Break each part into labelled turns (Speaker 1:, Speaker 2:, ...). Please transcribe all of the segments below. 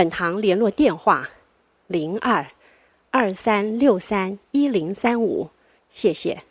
Speaker 1: 本堂联络电话：零二二三六三一零三五。谢谢。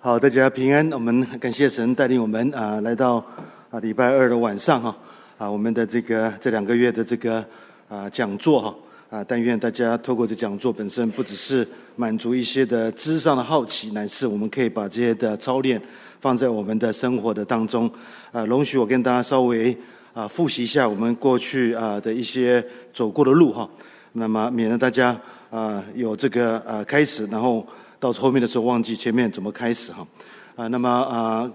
Speaker 2: 好，大家平安。我们感谢神带领我们啊，来到啊礼拜二的晚上哈啊，我们的这个这两个月的这个啊讲座哈啊，但愿大家透过这讲座本身，不只是满足一些的知识上的好奇，乃是我们可以把这些的操练放在我们的生活的当中啊。容许我跟大家稍微。啊，复习一下我们过去啊的一些走过的路哈，那么免得大家啊有这个啊开始，然后到后面的时候忘记前面怎么开始哈啊，那么啊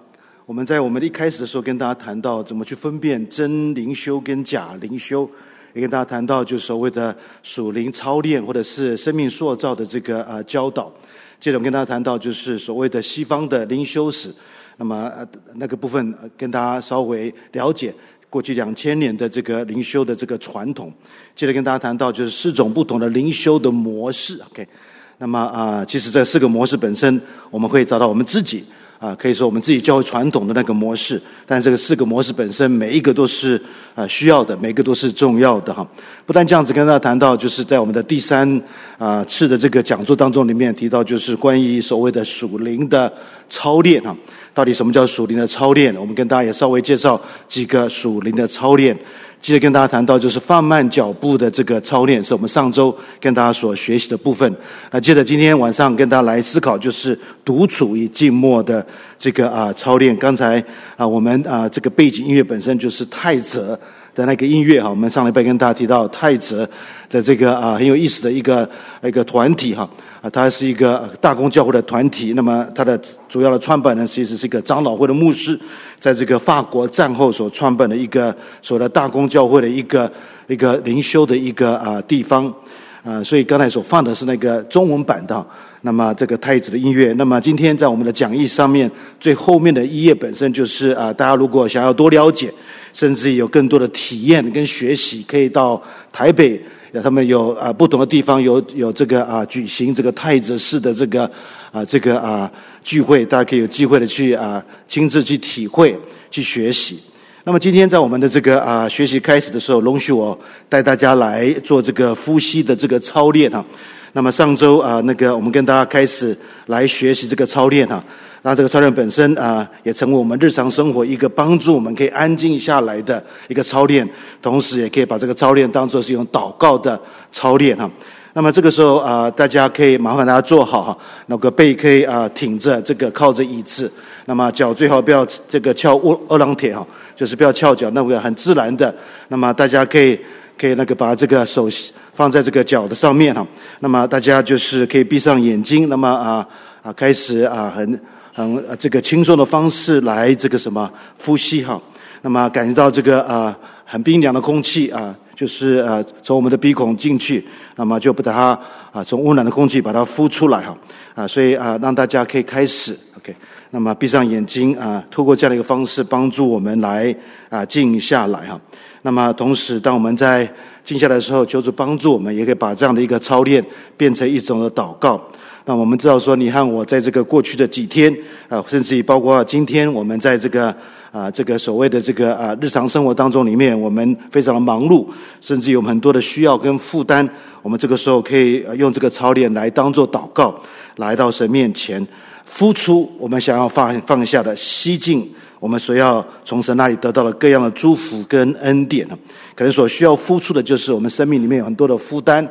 Speaker 2: 我们在我们一开始的时候跟大家谈到怎么去分辨真灵修跟假灵修，也跟大家谈到就是所谓的属灵操练或者是生命塑造的这个啊教导，接着我跟大家谈到就是所谓的西方的灵修史，那么那个部分跟大家稍微了解。过去两千年的这个灵修的这个传统，接着跟大家谈到就是四种不同的灵修的模式。OK，那么啊，其实这四个模式本身，我们会找到我们自己啊，可以说我们自己教会传统的那个模式。但这个四个模式本身，每一个都是啊需要的，每个都是重要的哈。不但这样子跟大家谈到，就是在我们的第三啊次的这个讲座当中里面提到，就是关于所谓的属灵的操练哈。到底什么叫属灵的操练？我们跟大家也稍微介绍几个属灵的操练。接着跟大家谈到就是放慢脚步的这个操练，是我们上周跟大家所学习的部分。那接着今天晚上跟大家来思考，就是独处与静默的这个啊操练。刚才啊我们啊这个背景音乐本身就是泰泽的那个音乐哈。我们上礼拜跟大家提到泰泽的这个啊很有意思的一个一个团体哈。啊，他是一个大公教会的团体。那么，他的主要的创办人其实是一个长老会的牧师，在这个法国战后所创办的一个所谓的大公教会的一个一个灵修的一个啊地方啊。所以刚才所放的是那个中文版的。那么，这个太子的音乐。那么，今天在我们的讲义上面最后面的一页本身就是啊，大家如果想要多了解，甚至有更多的体验跟学习，可以到台北。他们有啊不同的地方有有这个啊举行这个太子式的这个啊这个啊聚会，大家可以有机会的去啊亲自去体会去学习。那么今天在我们的这个啊学习开始的时候，容许我带大家来做这个呼吸的这个操练哈。那么上周啊那个我们跟大家开始来学习这个操练哈。那这个操练本身啊，也成为我们日常生活一个帮助我们可以安静下来的一个操练，同时也可以把这个操练当作是一种祷告的操练哈。那么这个时候啊，大家可以麻烦大家坐好哈，那个背可以啊挺着，这个靠着椅子，那么脚最好不要这个翘二二郎腿哈，就是不要翘脚，那个很自然的。那么大家可以可以那个把这个手放在这个脚的上面哈。那么大家就是可以闭上眼睛，那么啊啊开始啊很。很，这个轻松的方式来这个什么呼吸哈，那么感觉到这个啊很冰凉的空气啊，就是呃从我们的鼻孔进去，那么就把它啊从温暖的空气把它呼出来哈啊，所以啊让大家可以开始 OK，那么闭上眼睛啊，透过这样的一个方式帮助我们来啊静下来哈，那么同时当我们在静下来的时候，求主帮助我们，也可以把这样的一个操练变成一种的祷告。那我们知道说，你和我在这个过去的几天啊，甚至于包括今天，我们在这个啊这个所谓的这个啊日常生活当中里面，我们非常的忙碌，甚至有很多的需要跟负担。我们这个时候可以用这个操练来当做祷告，来到神面前，付出我们想要放放下的，吸进我们所要从神那里得到的各样的祝福跟恩典。可能所需要付出的就是我们生命里面有很多的负担。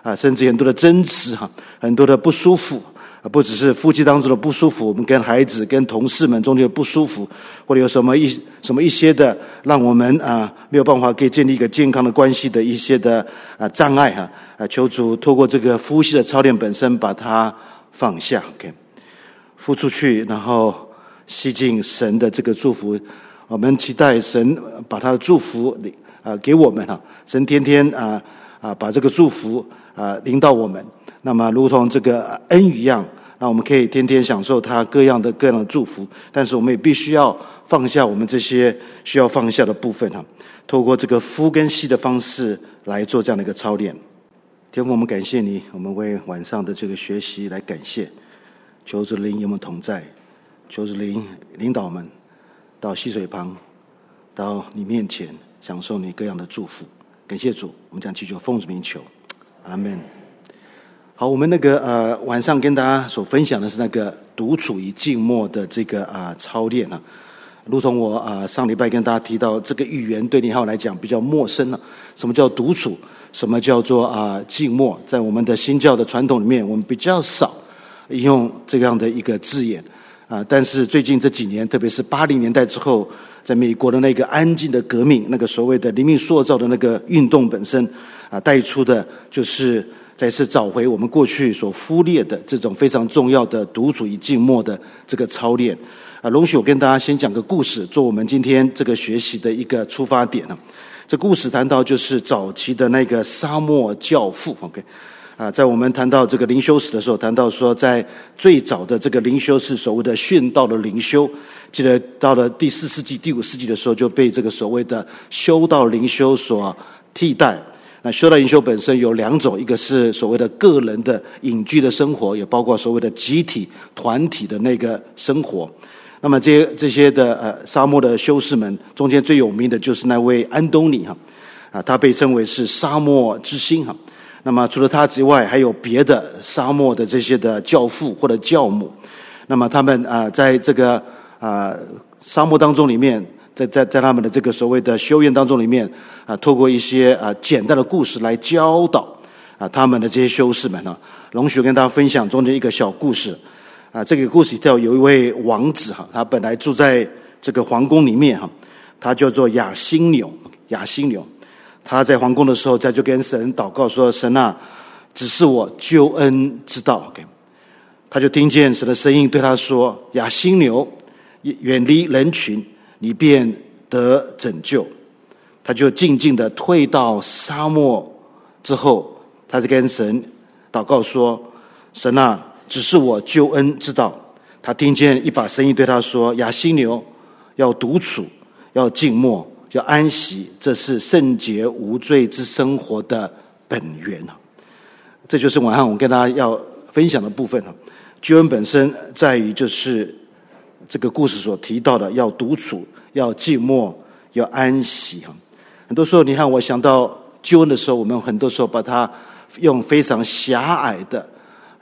Speaker 2: 啊，甚至很多的争执哈，很多的不舒服，啊，不只是夫妻当中的不舒服，我们跟孩子、跟同事们中间的不舒服，或者有什么一什么一些的，让我们啊没有办法可以建立一个健康的关系的一些的啊障碍哈，啊，求主透过这个呼吸的操练本身把它放下，OK，呼出去，然后吸进神的这个祝福，我们期待神把他的祝福啊给我们哈，神天天啊。啊，把这个祝福啊临到我们，那么如同这个恩一样，那我们可以天天享受他各样的各样的祝福。但是我们也必须要放下我们这些需要放下的部分哈，透过这个夫跟妻的方式来做这样的一个操练。天父，我们感谢你，我们为晚上的这个学习来感谢。求主的灵与我们同在，求主灵领导们到溪水旁，到你面前享受你各样的祝福。感谢主，我们将祈求奉主名求，阿门。好，我们那个呃晚上跟大家所分享的是那个独处与静默的这个啊、操练啊，如同我啊、上礼拜跟大家提到，这个语言对你和我来讲比较陌生了。什么叫独处？什么叫做啊、静默？在我们的新教的传统里面，我们比较少。用这样的一个字眼啊，但是最近这几年，特别是八零年代之后，在美国的那个安静的革命，那个所谓的灵命塑造的那个运动本身啊，带出的就是再次找回我们过去所忽略的这种非常重要的独处与静默的这个操练啊。容许我跟大家先讲个故事，做我们今天这个学习的一个出发点啊。这故事谈到就是早期的那个沙漠教父，OK。啊，在我们谈到这个灵修史的时候，谈到说，在最早的这个灵修是所谓的殉道的灵修，记得到了第四世纪、第五世纪的时候，就被这个所谓的修道灵修所替代。那修道灵修本身有两种，一个是所谓的个人的隐居的生活，也包括所谓的集体团体的那个生活。那么这些这些的呃沙漠的修士们中间最有名的就是那位安东尼哈，啊，他被称为是沙漠之星哈。那么除了他之外，还有别的沙漠的这些的教父或者教母。那么他们啊，在这个啊沙漠当中里面，在在在他们的这个所谓的修院当中里面啊，透过一些啊简单的故事来教导啊他们的这些修士们呢，容许跟大家分享中间一个小故事啊。这个故事里头有一位王子哈，他本来住在这个皇宫里面哈，他叫做亚辛纽，亚辛纽。他在皇宫的时候，他就跟神祷告说：“神啊，只是我救恩之道。” OK，他就听见神的声音对他说：“亚辛纽，远离人群，你便得拯救。”他就静静的退到沙漠之后，他就跟神祷告说：“神啊，只是我救恩之道。”他听见一把声音对他说：“亚辛纽，要独处，要静默。”叫安息，这是圣洁无罪之生活的本源啊！这就是晚上我跟大家要分享的部分啊。救恩本身在于就是这个故事所提到的，要独处，要寂寞，要安息哈。很多时候，你看我想到救恩的时候，我们很多时候把它用非常狭隘的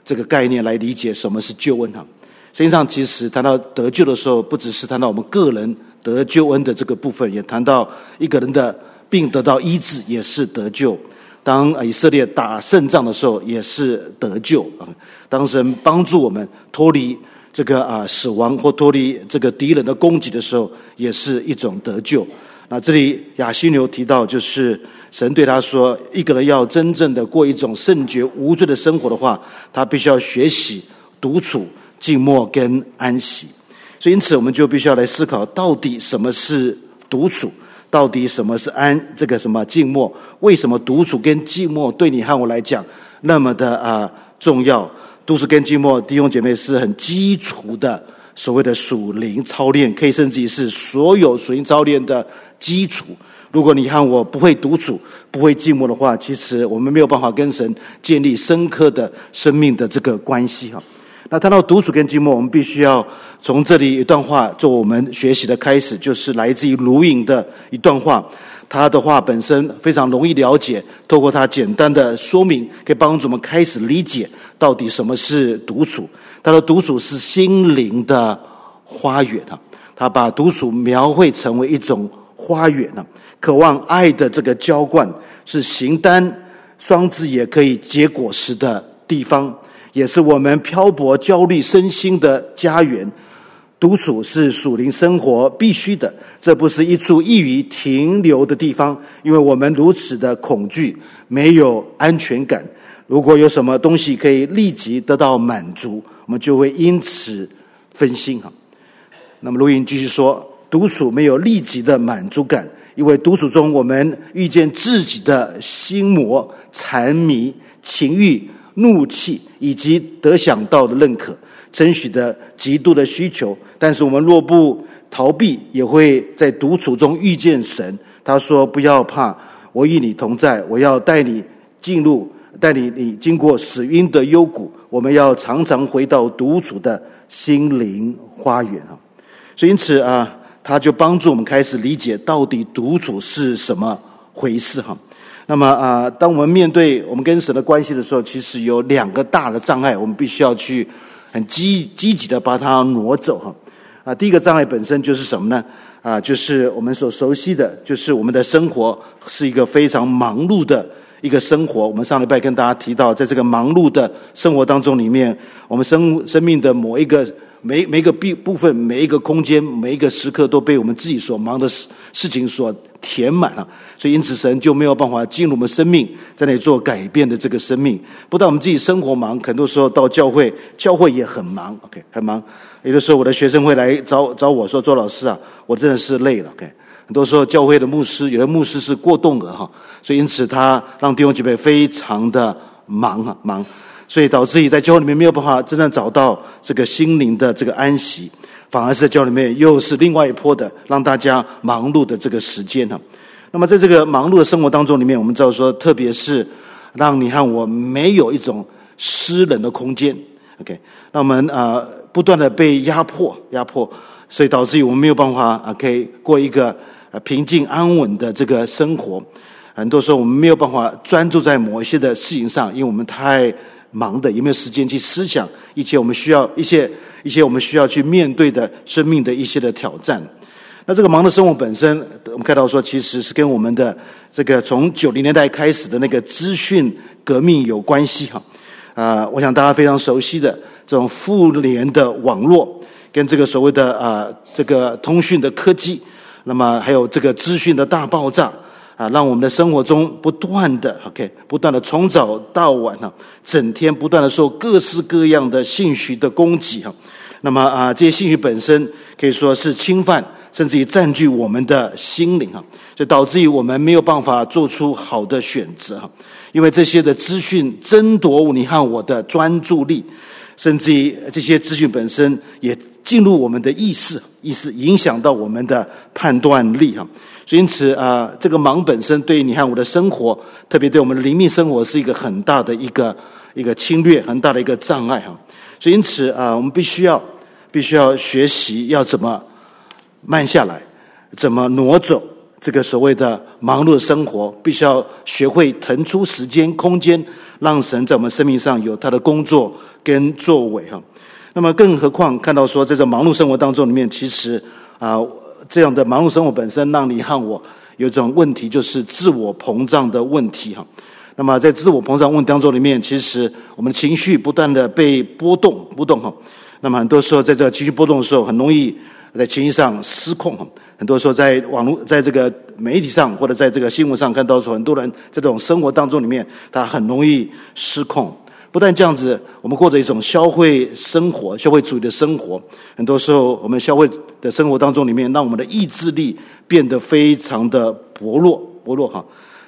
Speaker 2: 这个概念来理解什么是救恩哈。实际上，其实谈到得救的时候，不只是谈到我们个人。得救恩的这个部分，也谈到一个人的病得到医治，也是得救。当以色列打胜仗的时候，也是得救啊。当神帮助我们脱离这个啊死亡或脱离这个敌人的攻击的时候，也是一种得救。那这里亚西牛提到，就是神对他说，一个人要真正的过一种圣洁无罪的生活的话，他必须要学习独处、静默跟安息。所以，因此，我们就必须要来思考，到底什么是独处？到底什么是安？这个什么静默？为什么独处跟静默对你和我来讲那么的啊重要？独处跟静默，弟兄姐妹是很基础的所谓的属灵操练，可以甚至于是所有属灵操练的基础。如果你和我不会独处、不会寂寞的话，其实我们没有办法跟神建立深刻的生命的这个关系哈。那谈到独处跟寂寞，我们必须要从这里一段话做我们学习的开始，就是来自于卢隐的一段话。他的话本身非常容易了解，透过他简单的说明，可以帮助我们开始理解到底什么是独处。他的独处是心灵的花园啊，他把独处描绘成为一种花园啊，渴望爱的这个浇灌，是形单双子也可以结果实的地方。也是我们漂泊、焦虑身心的家园。独处是属灵生活必须的，这不是一处易于停留的地方，因为我们如此的恐惧，没有安全感。如果有什么东西可以立即得到满足，我们就会因此分心哈。那么卢隐继续说，独处没有立即的满足感，因为独处中，我们遇见自己的心魔、缠迷、情欲、怒气，以及得想到的认可、称许的极度的需求。但是我们若不逃避，也会在独处中遇见神。他说：“不要怕，我与你同在，我要带你进入，带你你经过死荫的幽谷。我们要常常回到独处的心灵花园啊！所以因此啊。”他就帮助我们开始理解到底独处是什么回事哈。那么啊，当我们面对我们跟神的关系的时候，其实有两个大的障碍，我们必须要去很积积极的把它挪走哈。啊，第一个障碍本身就是什么呢？啊，就是我们所熟悉的，就是我们的生活是一个非常忙碌的一个生活。我们上礼拜跟大家提到，在这个忙碌的生活当中里面，我们生生命的某一个。每每个部部分，每一个空间，每一个时刻，都被我们自己所忙的事事情所填满了。所以，因此神就没有办法进入我们生命，在那里做改变的这个生命。不但我们自己生活忙，很多时候到教会，教会也很忙。OK，很忙。有的时候，我的学生会来找找我说：“周老师啊，我真的是累了。”OK，很多时候教会的牧师，有的牧师是过动的哈，所以因此他让弟兄姐妹非常的忙啊，忙。所以导致于在教会里面没有办法真正找到这个心灵的这个安息，反而是在教会里面又是另外一波的让大家忙碌的这个时间哈。那么在这个忙碌的生活当中里面，我们知道说，特别是让你和我没有一种私人的空间，OK，那我们啊不断的被压迫压迫，所以导致于我们没有办法啊可以过一个呃平静安稳的这个生活。很多时候我们没有办法专注在某一些的事情上，因为我们太。忙的，有没有时间去思想一切我们需要一些一些我们需要去面对的生命的一些的挑战？那这个忙的生活本身，我们看到说，其实是跟我们的这个从九零年代开始的那个资讯革命有关系哈。啊，我想大家非常熟悉的这种互联的网络，跟这个所谓的啊这个通讯的科技，那么还有这个资讯的大爆炸。啊，让我们的生活中不断的 OK，不断的从早到晚哈，整天不断的受各式各样的信息的攻击哈。那么啊，这些信息本身可以说是侵犯，甚至于占据我们的心灵哈，就导致于我们没有办法做出好的选择哈。因为这些的资讯争夺你和我的专注力，甚至于这些资讯本身也进入我们的意识，意识影响到我们的判断力哈。所以因此啊，这个忙本身对你和我的生活，特别对我们的灵命生活，是一个很大的一个一个侵略，很大的一个障碍哈。所以因此啊，我们必须要必须要学习要怎么慢下来，怎么挪走这个所谓的忙碌的生活，必须要学会腾出时间空间，让神在我们生命上有他的工作跟作为哈。那么更何况看到说，在这忙碌生活当中里面，其实啊。这样的忙碌生活本身，让你和我有一种问题，就是自我膨胀的问题哈。那么在自我膨胀问题当中里面，其实我们情绪不断的被波动波动哈。那么很多时候在这个情绪波动的时候，很容易在情绪上失控哈。很多时候在网络在这个媒体上或者在这个新闻上看到说，很多人这种生活当中里面，他很容易失控。不但这样子，我们过着一种消费生活、消费主义的生活。很多时候，我们消费的生活当中里面，让我们的意志力变得非常的薄弱、薄弱哈。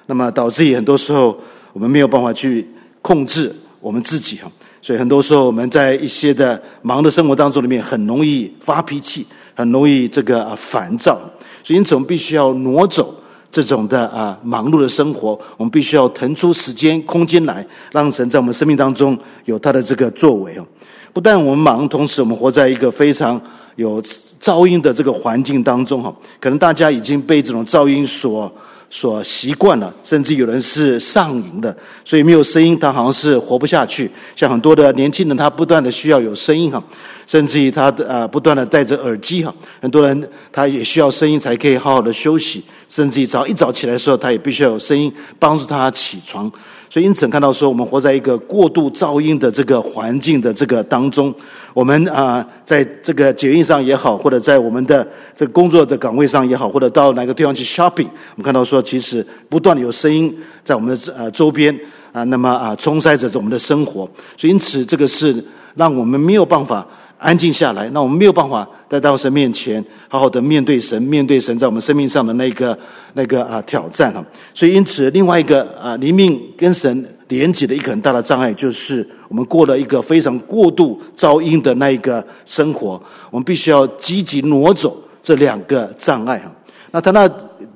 Speaker 2: 那么导致于很多时候，我们没有办法去控制我们自己哈。所以很多时候，我们在一些的忙的生活当中里面，很容易发脾气，很容易这个烦躁。所以因此，我们必须要挪走。这种的啊忙碌的生活，我们必须要腾出时间空间来，让神在我们生命当中有他的这个作为哦。不但我们忙，同时我们活在一个非常有噪音的这个环境当中哈。可能大家已经被这种噪音所所习惯了，甚至有人是上瘾的，所以没有声音他好像是活不下去。像很多的年轻人，他不断的需要有声音哈。甚至于他的呃不断的戴着耳机哈，很多人他也需要声音才可以好好的休息，甚至于早一早起来的时候，他也必须要有声音帮助他起床。所以因此看到说，我们活在一个过度噪音的这个环境的这个当中，我们啊在这个捷运上也好，或者在我们的这个工作的岗位上也好，或者到哪个地方去 shopping，我们看到说，其实不断的有声音在我们的呃周边啊，那么啊冲塞着我们的生活。所以因此这个是让我们没有办法。安静下来，那我们没有办法在到神面前好好的面对神，面对神在我们生命上的那个那个啊挑战哈。所以因此，另外一个啊灵命跟神连接的一个很大的障碍，就是我们过了一个非常过度噪音的那一个生活。我们必须要积极挪走这两个障碍哈。那他那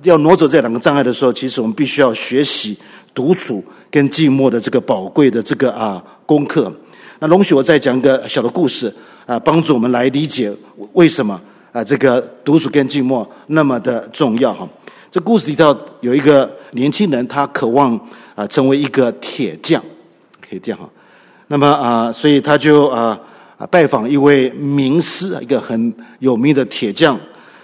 Speaker 2: 要挪走这两个障碍的时候，其实我们必须要学习独处跟静默的这个宝贵的这个啊功课。那容许我再讲一个小的故事。啊，帮助我们来理解为什么啊，这个独处跟静默那么的重要哈。这故事里头有一个年轻人，他渴望啊成为一个铁匠，铁匠哈。那么啊，所以他就啊啊拜访一位名师，一个很有名的铁匠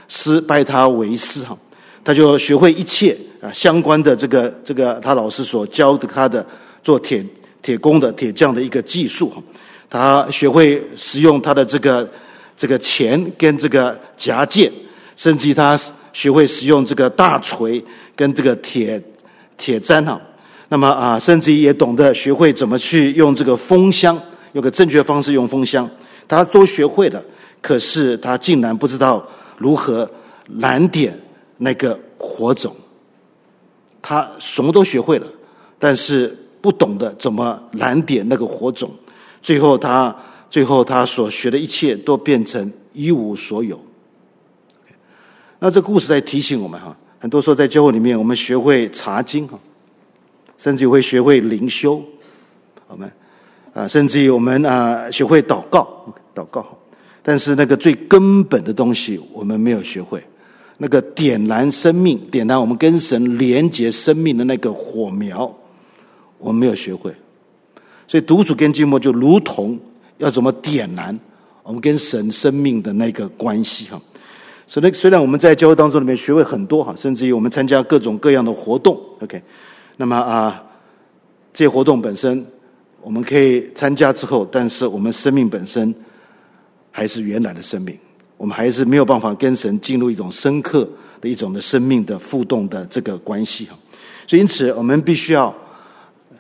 Speaker 2: 师，拜他为师哈。他就学会一切啊相关的这个这个他老师所教的他的做铁铁工的铁匠的一个技术哈。他学会使用他的这个这个钳跟这个夹剑，甚至于他学会使用这个大锤跟这个铁铁砧哈。那么啊，甚至于也懂得学会怎么去用这个风箱，用个正确方式用风箱，他都学会了。可是他竟然不知道如何燃点那个火种。他什么都学会了，但是不懂得怎么燃点那个火种。最后他，最后他所学的一切都变成一无所有。那这故事在提醒我们哈，很多时候在教会里面，我们学会查经哈，甚至会学会灵修，我们啊，甚至于我们啊学会祷告，祷告。但是那个最根本的东西，我们没有学会。那个点燃生命、点燃我们跟神连接生命的那个火苗，我们没有学会。所以独处跟寂寞就如同要怎么点燃我们跟神生命的那个关系哈。所以虽然我们在教会当中里面学会很多哈，甚至于我们参加各种各样的活动，OK，那么啊，这些活动本身我们可以参加之后，但是我们生命本身还是原来的生命，我们还是没有办法跟神进入一种深刻的一种的生命的互动的这个关系哈。所以因此我们必须要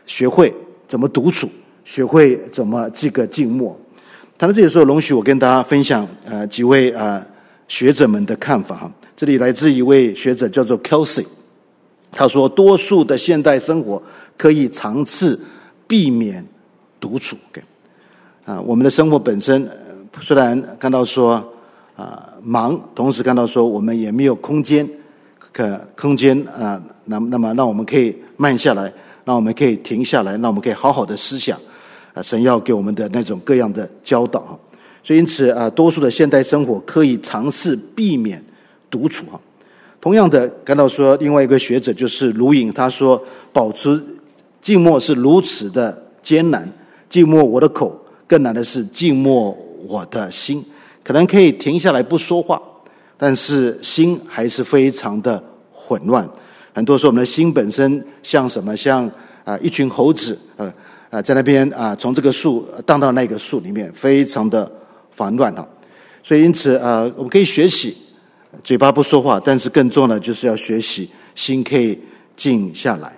Speaker 2: 学会。怎么独处？学会怎么这个静默。谈到这个时候，容许我跟大家分享呃几位、呃、学者们的看法哈。这里来自一位学者叫做 Kelsey，他说：多数的现代生活可以尝试避免独处。给啊，我们的生活本身虽然看到说啊、忙，同时看到说我们也没有空间可空间啊，那那么让我们可以慢下来。让我们可以停下来，让我们可以好好的思想，啊，神要给我们的那种各样的教导哈。所以因此啊，多数的现代生活可以尝试避免独处哈。同样的，看到说另外一个学者就是卢隐，他说保持静默是如此的艰难，静默我的口，更难的是静默我的心。可能可以停下来不说话，但是心还是非常的混乱。很多时候，我们的心本身像什么？像啊一群猴子，呃啊在那边啊从这个树荡到那个树里面，非常的烦乱哈。所以因此啊，我们可以学习嘴巴不说话，但是更重要的就是要学习心可以静下来。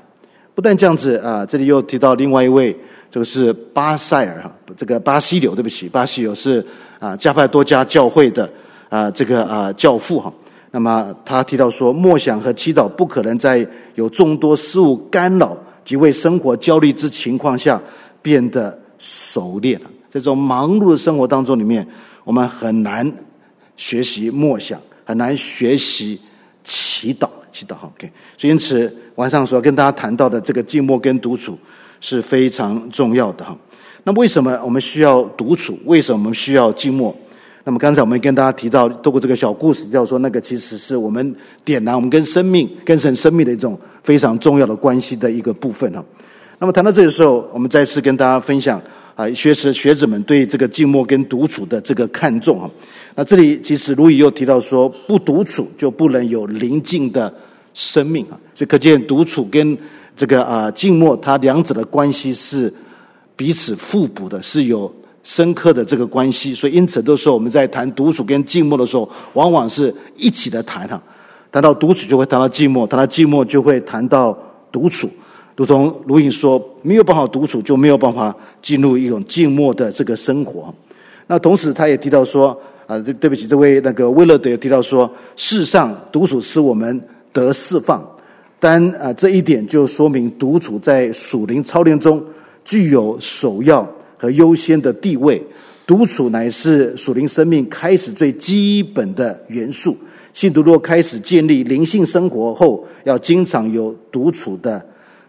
Speaker 2: 不但这样子啊，这里又提到另外一位，这个是巴塞尔哈，这个巴西柳，对不起，巴西柳是啊加派多家教会的啊这个啊教父哈。那么他提到说，默想和祈祷不可能在有众多事物干扰及为生活焦虑之情况下变得熟练。在这种忙碌的生活当中里面，我们很难学习默想，很难学习祈祷。祈祷，OK。所以因此晚上所跟大家谈到的这个静默跟独处是非常重要的哈。那为什么我们需要独处？为什么我们需要静默？那么刚才我们跟大家提到，透过这个小故事，叫做那个其实是我们点燃我们跟生命、跟神生命的一种非常重要的关系的一个部分哈。那么谈到这个时候，我们再次跟大家分享啊，学识学者们对这个静默跟独处的这个看重哈。那这里其实卢隐又提到说，不独处就不能有宁静的生命啊。所以可见独处跟这个啊静默，它两者的关系是彼此互补的，是有。深刻的这个关系，所以因此，都说我们在谈独处跟静默的时候，往往是一起的谈哈。谈到独处，就会谈到静默；谈到静默，就会谈到独处。如同卢隐说，没有办法独处，就没有办法进入一种静默的这个生活。那同时他也提到说，啊，对对不起，这位那个威勒德也提到说，世上独处使我们得释放，但啊这一点就说明独处在属灵操练中具有首要和优先的地位。独处乃是属灵生命开始最基本的元素。信徒若开始建立灵性生活后，要经常有独处的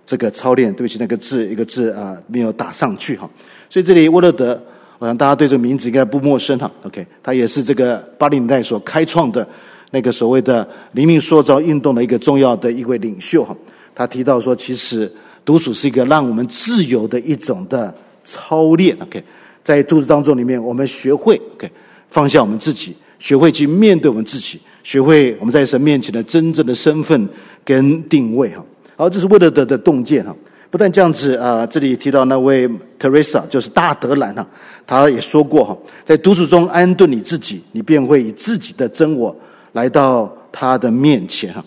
Speaker 2: 这个操练。对不起，那个字一个字啊没有打上去哈。所以这里沃勒德，我想大家对这个名字应该不陌生哈。OK，他也是这个八零年代所开创的那个所谓的灵命塑造运动的一个重要的一位领袖哈。他提到说，其实独处是一个让我们自由的一种的操练。OK。在独处当中，里面我们学会 OK 放下我们自己，学会去面对我们自己，学会我们在神面前的真正的身份跟定位哈。好，这是威勒德的洞见哈。不但这样子啊，这里提到那位 Teresa 就是大德兰哈，他也说过哈，在独处中安顿你自己，你便会以自己的真我来到他的面前哈。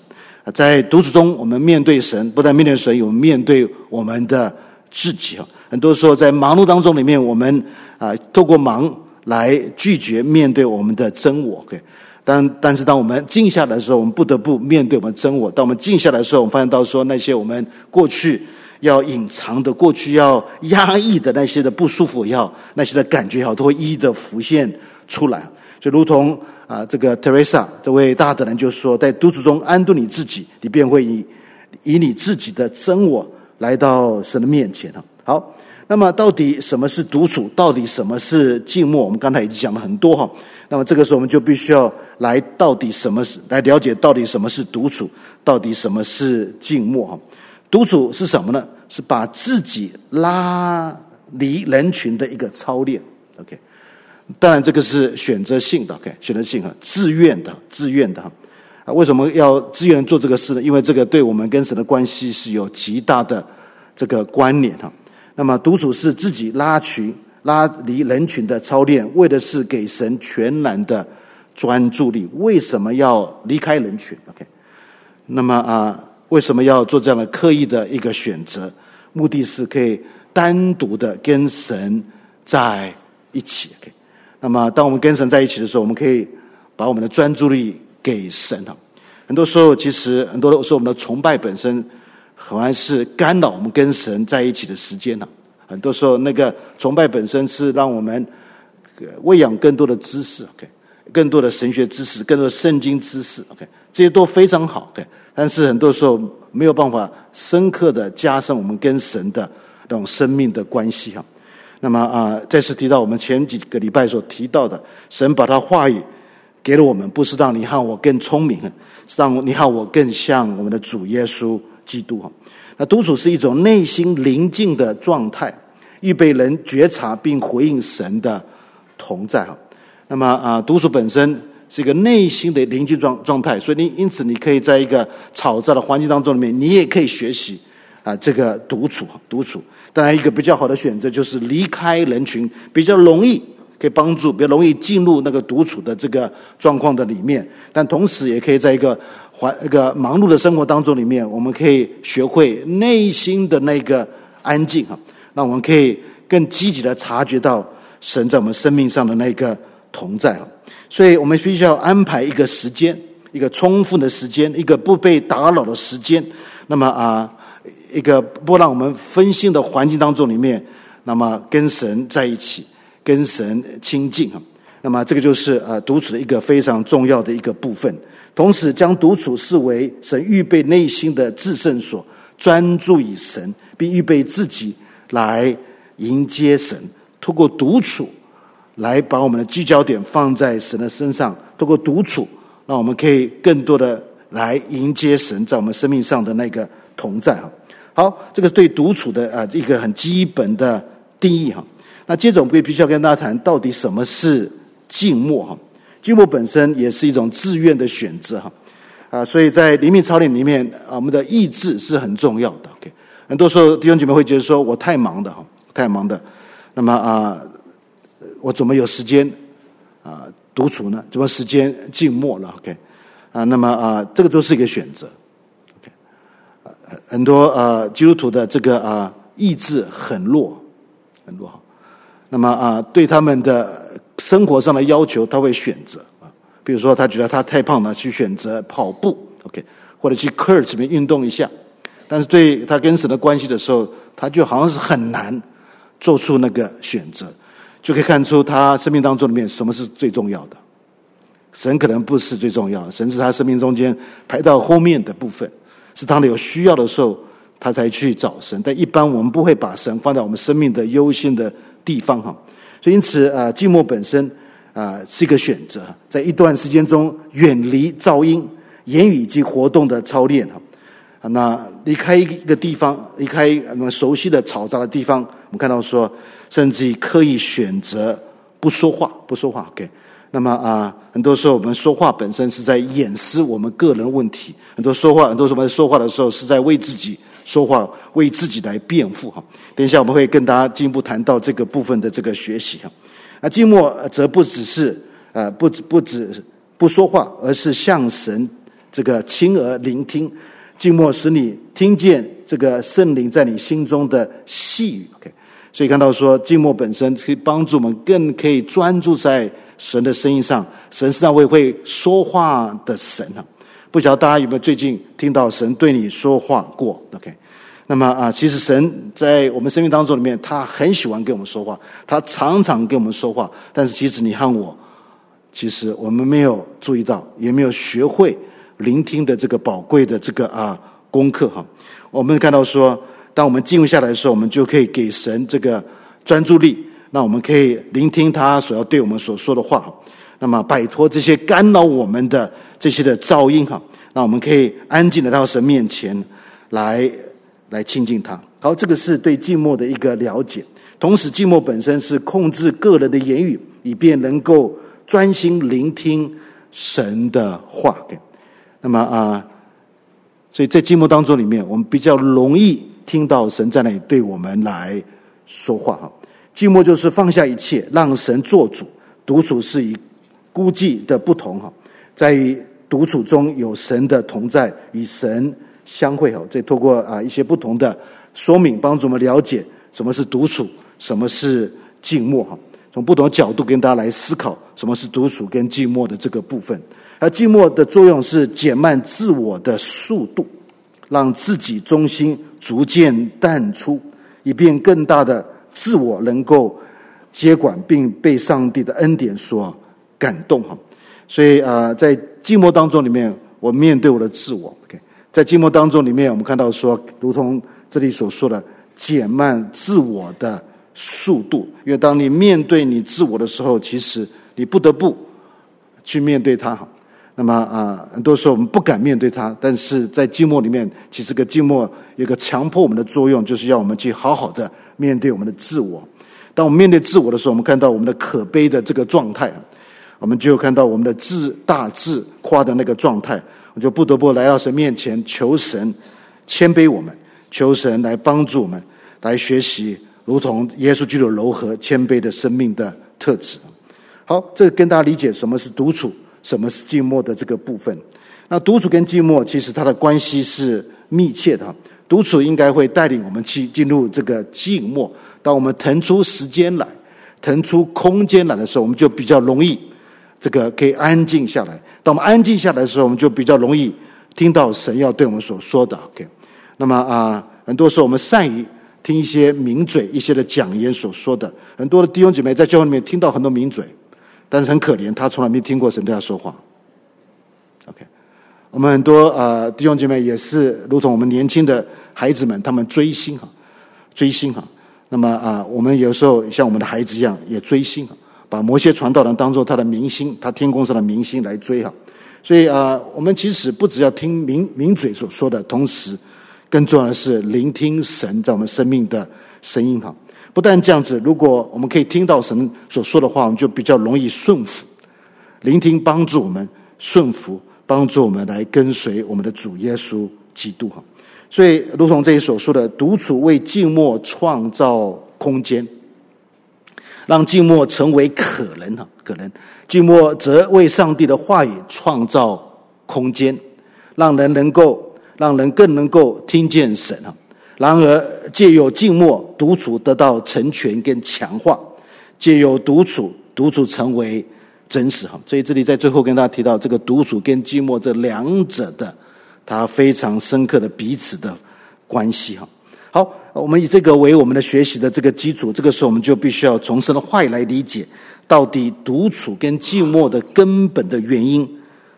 Speaker 2: 在独处中，我们面对神，不但面对神，有面对我们的自己哈。很多时候在忙碌当中里面，我们啊，透过忙来拒绝面对我们的真我。OK，但但是当我们静下来的时候，我们不得不面对我们真我。当我们静下来的时候，我们发现到说那些我们过去要隐藏的、过去要压抑的那些的不舒服也好，那些的感觉也好，都会一一的浮现出来。就如同啊，这个 Teresa 这位大德人就说，在独处中安顿你自己，你便会以以你自己的真我来到神的面前。好。那么，到底什么是独处？到底什么是静默？我们刚才已经讲了很多哈。那么，这个时候我们就必须要来，到底什么是来了解？到底什么是独处？到底什么是静默？哈，独处是什么呢？是把自己拉离人群的一个操练。OK，当然这个是选择性的，OK，选择性哈，自愿的，自愿的哈。啊，为什么要自愿做这个事呢？因为这个对我们跟神的关系是有极大的这个关联哈。那么独处是自己拉群、拉离人群的操练，为的是给神全然的专注力。为什么要离开人群？OK，那么啊，为什么要做这样的刻意的一个选择？目的是可以单独的跟神在一起。OK，那么当我们跟神在一起的时候，我们可以把我们的专注力给神哈。很多时候，其实很多时候我们的崇拜本身。好像是干扰我们跟神在一起的时间了。很多时候，那个崇拜本身是让我们喂养更多的知识，OK，更多的神学知识，更多的圣经知识，OK，这些都非常好，OK。但是很多时候没有办法深刻的加深我们跟神的那种生命的关系哈。那么啊，再次提到我们前几个礼拜所提到的，神把他话语给了我们，不是让你和我更聪明，是让你和我更像我们的主耶稣。基督哈，那独处是一种内心宁静的状态，预备人觉察并回应神的同在哈。那么啊，独处本身是一个内心的宁静状状态，所以你因此你可以在一个嘈杂的环境当中里面，你也可以学习啊这个独处独处。当然，一个比较好的选择就是离开人群，比较容易可以帮助，比较容易进入那个独处的这个状况的里面，但同时也可以在一个。环那个忙碌的生活当中，里面我们可以学会内心的那个安静哈，那我们可以更积极的察觉到神在我们生命上的那个同在哈。所以我们必须要安排一个时间，一个充分的时间，一个不被打扰的时间。那么啊，一个不让我们分心的环境当中里面，那么跟神在一起，跟神亲近哈。那么这个就是呃独处的一个非常重要的一个部分。同时，将独处视为神预备内心的至圣所，专注于神，并预备自己来迎接神。透过独处，来把我们的聚焦点放在神的身上。透过独处，让我们可以更多的来迎接神在我们生命上的那个同在。哈，好，这个对独处的啊一个很基本的定义。哈，那接着我们必须要跟大家谈，到底什么是静默？哈。静默本身也是一种自愿的选择哈，啊，所以在灵命操练里面啊，我们的意志是很重要的。OK，很多时候弟兄姐妹会觉得说我太忙的哈，太忙的，那么啊，我怎么有时间啊独处呢？怎么时间静默了？OK，啊，那么啊，这个都是一个选择。OK，很多呃基督徒的这个啊意志很弱，很弱哈。那么啊，对他们的。生活上的要求，他会选择啊，比如说他觉得他太胖了，去选择跑步，OK，或者去 church 里面运动一下。但是对他跟神的关系的时候，他就好像是很难做出那个选择，就可以看出他生命当中里面什么是最重要的。神可能不是最重要的，神是他生命中间排到后面的部分，是当他有需要的时候，他才去找神。但一般我们不会把神放在我们生命的优先的地方哈。所以因此啊，寂寞本身啊是一个选择，在一段时间中远离噪音、言语以及活动的操练哈。那离开一个地方，离开我们熟悉的嘈杂的地方，我们看到说，甚至于刻意选择不说话，不说话，OK。那么啊，很多时候我们说话本身是在掩饰我们个人问题。很多说话，很多时候我们说话的时候是在为自己说话，为自己来辩护哈。等一下我们会跟大家进一步谈到这个部分的这个学习哈。那静默则不只是呃不止不止不说话，而是向神这个亲耳聆听。静默使你听见这个圣灵在你心中的细语。OK，所以看到说静默本身可以帮助我们更可以专注在。神的声音上，神是那位会说话的神啊！不晓得大家有没有最近听到神对你说话过？OK，那么啊，其实神在我们生命当中里面，他很喜欢跟我们说话，他常常跟我们说话。但是其实你和我，其实我们没有注意到，也没有学会聆听的这个宝贵的这个啊功课哈。我们看到说，当我们静下来的时候，我们就可以给神这个专注力。那我们可以聆听他所要对我们所说的话，那么摆脱这些干扰我们的这些的噪音哈。那我们可以安静的到神面前来来亲近他。好，这个是对寂寞的一个了解。同时，寂寞本身是控制个人的言语，以便能够专心聆听神的话。那么啊，所以在寂寞当中里面，我们比较容易听到神在那里对我们来说话哈。寂寞就是放下一切，让神做主。独处是以孤寂的不同哈，在于独处中有神的同在，与神相会哈。这透过啊一些不同的说明，帮助我们了解什么是独处，什么是静默哈。从不同的角度跟大家来思考什么是独处跟静默的这个部分。而静默的作用是减慢自我的速度，让自己中心逐渐淡出，以便更大的。自我能够接管，并被上帝的恩典所感动哈，所以啊，在寂寞当中里面，我面对我的自我。OK，在寂寞当中里面，我们看到说，如同这里所说的，减慢自我的速度。因为当你面对你自我的时候，其实你不得不去面对它。那么啊，很多时候我们不敢面对它，但是在寂寞里面，其实个寂寞有个强迫我们的作用，就是要我们去好好的。面对我们的自我，当我们面对自我的时候，我们看到我们的可悲的这个状态，我们就看到我们的自大自夸的那个状态，我就不得不来到神面前，求神谦卑我们，求神来帮助我们，来学习如同耶稣基督柔和谦卑的生命的特质。好，这个跟大家理解什么是独处，什么是静默的这个部分。那独处跟静默其实它的关系是密切的。独处应该会带领我们去进入这个静默。当我们腾出时间来、腾出空间来的时候，我们就比较容易这个可以安静下来。当我们安静下来的时候，我们就比较容易听到神要对我们所说的。OK，那么啊，很多时候我们善于听一些名嘴、一些的讲言所说的。很多的弟兄姐妹在教会里面听到很多名嘴，但是很可怜，他从来没听过神对他说话。OK。我们很多呃弟兄姐妹也是如同我们年轻的孩子们，他们追星哈，追星哈。那么啊，我们有时候像我们的孩子一样也追星，把某些传道人当做他的明星，他天空上的明星来追哈。所以啊，我们其实不只要听名名嘴所说的，同时更重要的是聆听神在我们生命的声音哈。不但这样子，如果我们可以听到神所说的话，我们就比较容易顺服，聆听帮助我们顺服。帮助我们来跟随我们的主耶稣基督哈，所以如同这里所说的，独处为静默创造空间，让静默成为可能哈，可能静默则为上帝的话语创造空间，让人能够让人更能够听见神哈。然而借由静默独处得到成全跟强化，借由独处独处成为真实哈。所以这里在最后跟大家提到这个独处跟寂寞这两者的，它非常深刻的彼此的关系哈。好，我们以这个为我们的学习的这个基础，这个时候我们就必须要从神的话语来理解，到底独处跟寂寞的根本的原因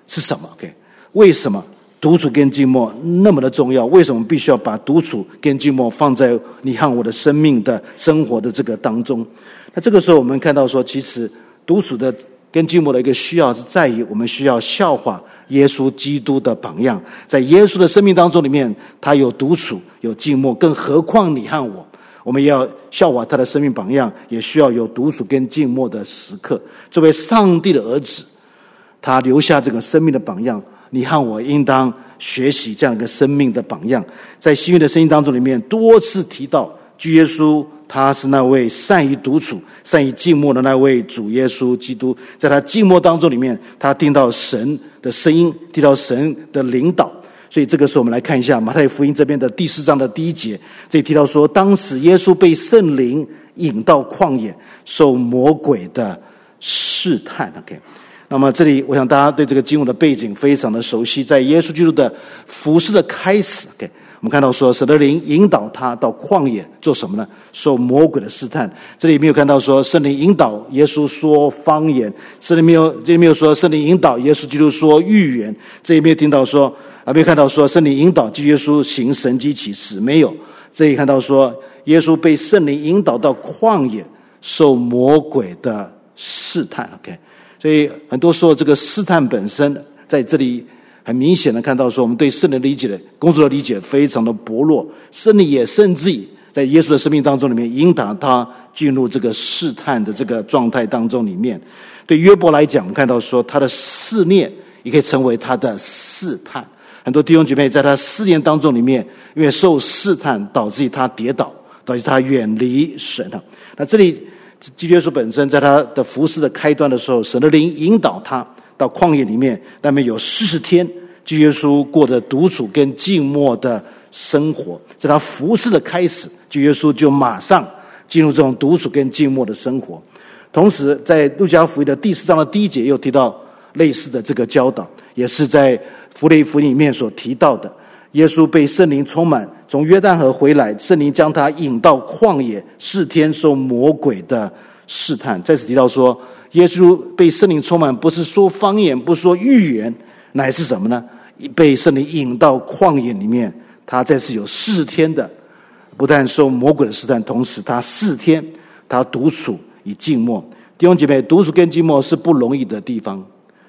Speaker 2: 是什么？OK，为什么独处跟寂寞那么的重要？为什么必须要把独处跟寂寞放在你和我的生命的生活的这个当中？那这个时候我们看到说，其实独处的跟寂寞的一个需要是在于，我们需要笑话。耶稣基督的榜样，在耶稣的生命当中里面，他有独处，有寂寞，更何况你和我，我们也要效法他的生命榜样，也需要有独处跟静默的时刻。作为上帝的儿子，他留下这个生命的榜样，你和我应当学习这样一个生命的榜样。在新约的声音当中里面，多次提到，主耶稣。他是那位善于独处、善于静默的那位主耶稣基督，在他静默当中里面，他听到神的声音，听到神的领导。所以这个时候，我们来看一下马太福音这边的第四章的第一节，这里提到说，当时耶稣被圣灵引到旷野，受魔鬼的试探。OK，那么这里我想大家对这个经文的背景非常的熟悉，在耶稣基督的服事的开始。OK。我们看到说，神的灵引导他到旷野做什么呢？受魔鬼的试探。这里没有看到说圣灵引导耶稣说方言，这里没有，这里没有说圣灵引导耶稣基督说预言。这里没有听到说啊，没有看到说圣灵引导基督耶稣行神迹奇事，没有。这里看到说耶稣被圣灵引导到旷野受魔鬼的试探。OK，所以很多时候这个试探本身在这里。很明显的看到，说我们对圣灵的理解的工作的理解非常的薄弱，圣灵也甚至于在耶稣的生命当中里面引导他进入这个试探的这个状态当中里面。对约伯来讲，我们看到说他的试炼也可以成为他的试探。很多弟兄姐妹在他试炼当中里面，因为受试探导致于他跌倒，导致他远离神。那这里基督耶稣本身在他的服事的开端的时候，神的灵引导他。到旷野里面，那么有四十天，主耶稣过着独处跟静默的生活。在他服侍的开始，主耶稣就马上进入这种独处跟静默的生活。同时，在路加福音的第四章的第一节又提到类似的这个教导，也是在符类福音里面所提到的。耶稣被圣灵充满，从约旦河回来，圣灵将他引到旷野，四天受魔鬼的试探。再次提到说。耶稣被圣灵充满，不是说方言，不说预言，乃是什么呢？被圣灵引到旷野里面，他这是有四天的，不但受魔鬼的试探，同时他四天他独处与静默。弟兄姐妹，独处跟静默是不容易的地方。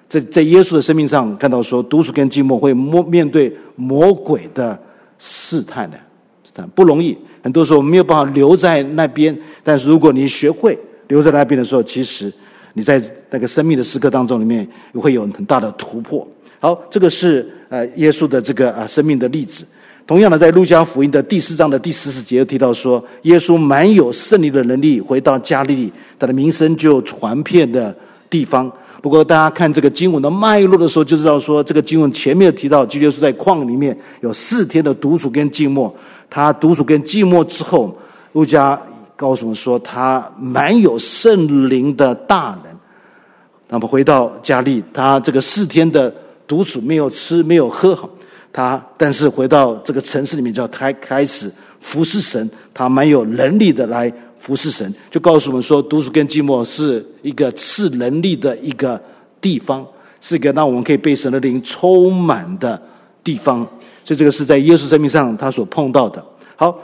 Speaker 2: 在在耶稣的生命上看到说，独处跟静默会面对魔鬼的试探的，试探不容易。很多时候没有办法留在那边，但是如果你学会留在那边的时候，其实。你在那个生命的时刻当中里面，会有很大的突破。好，这个是呃耶稣的这个啊生命的例子。同样的，在路加福音的第四章的第十四节提到说，耶稣蛮有胜利的能力，回到加利利，他的名声就传遍的地方。不过，大家看这个经文的脉络的时候，就知道说，这个经文前面提到，基督耶稣在旷里面有四天的独处跟静默。他独处跟静默之后，路加。告诉我们说，他满有圣灵的大能。那么回到加利，他这个四天的独处，没有吃，没有喝，好，他但是回到这个城市里面，就要开开始服侍神。他蛮有能力的来服侍神，就告诉我们说，独处跟寂寞是一个赐能力的一个地方，是一个让我们可以被神的灵充满的地方。所以这个是在耶稣生命上他所碰到的。好。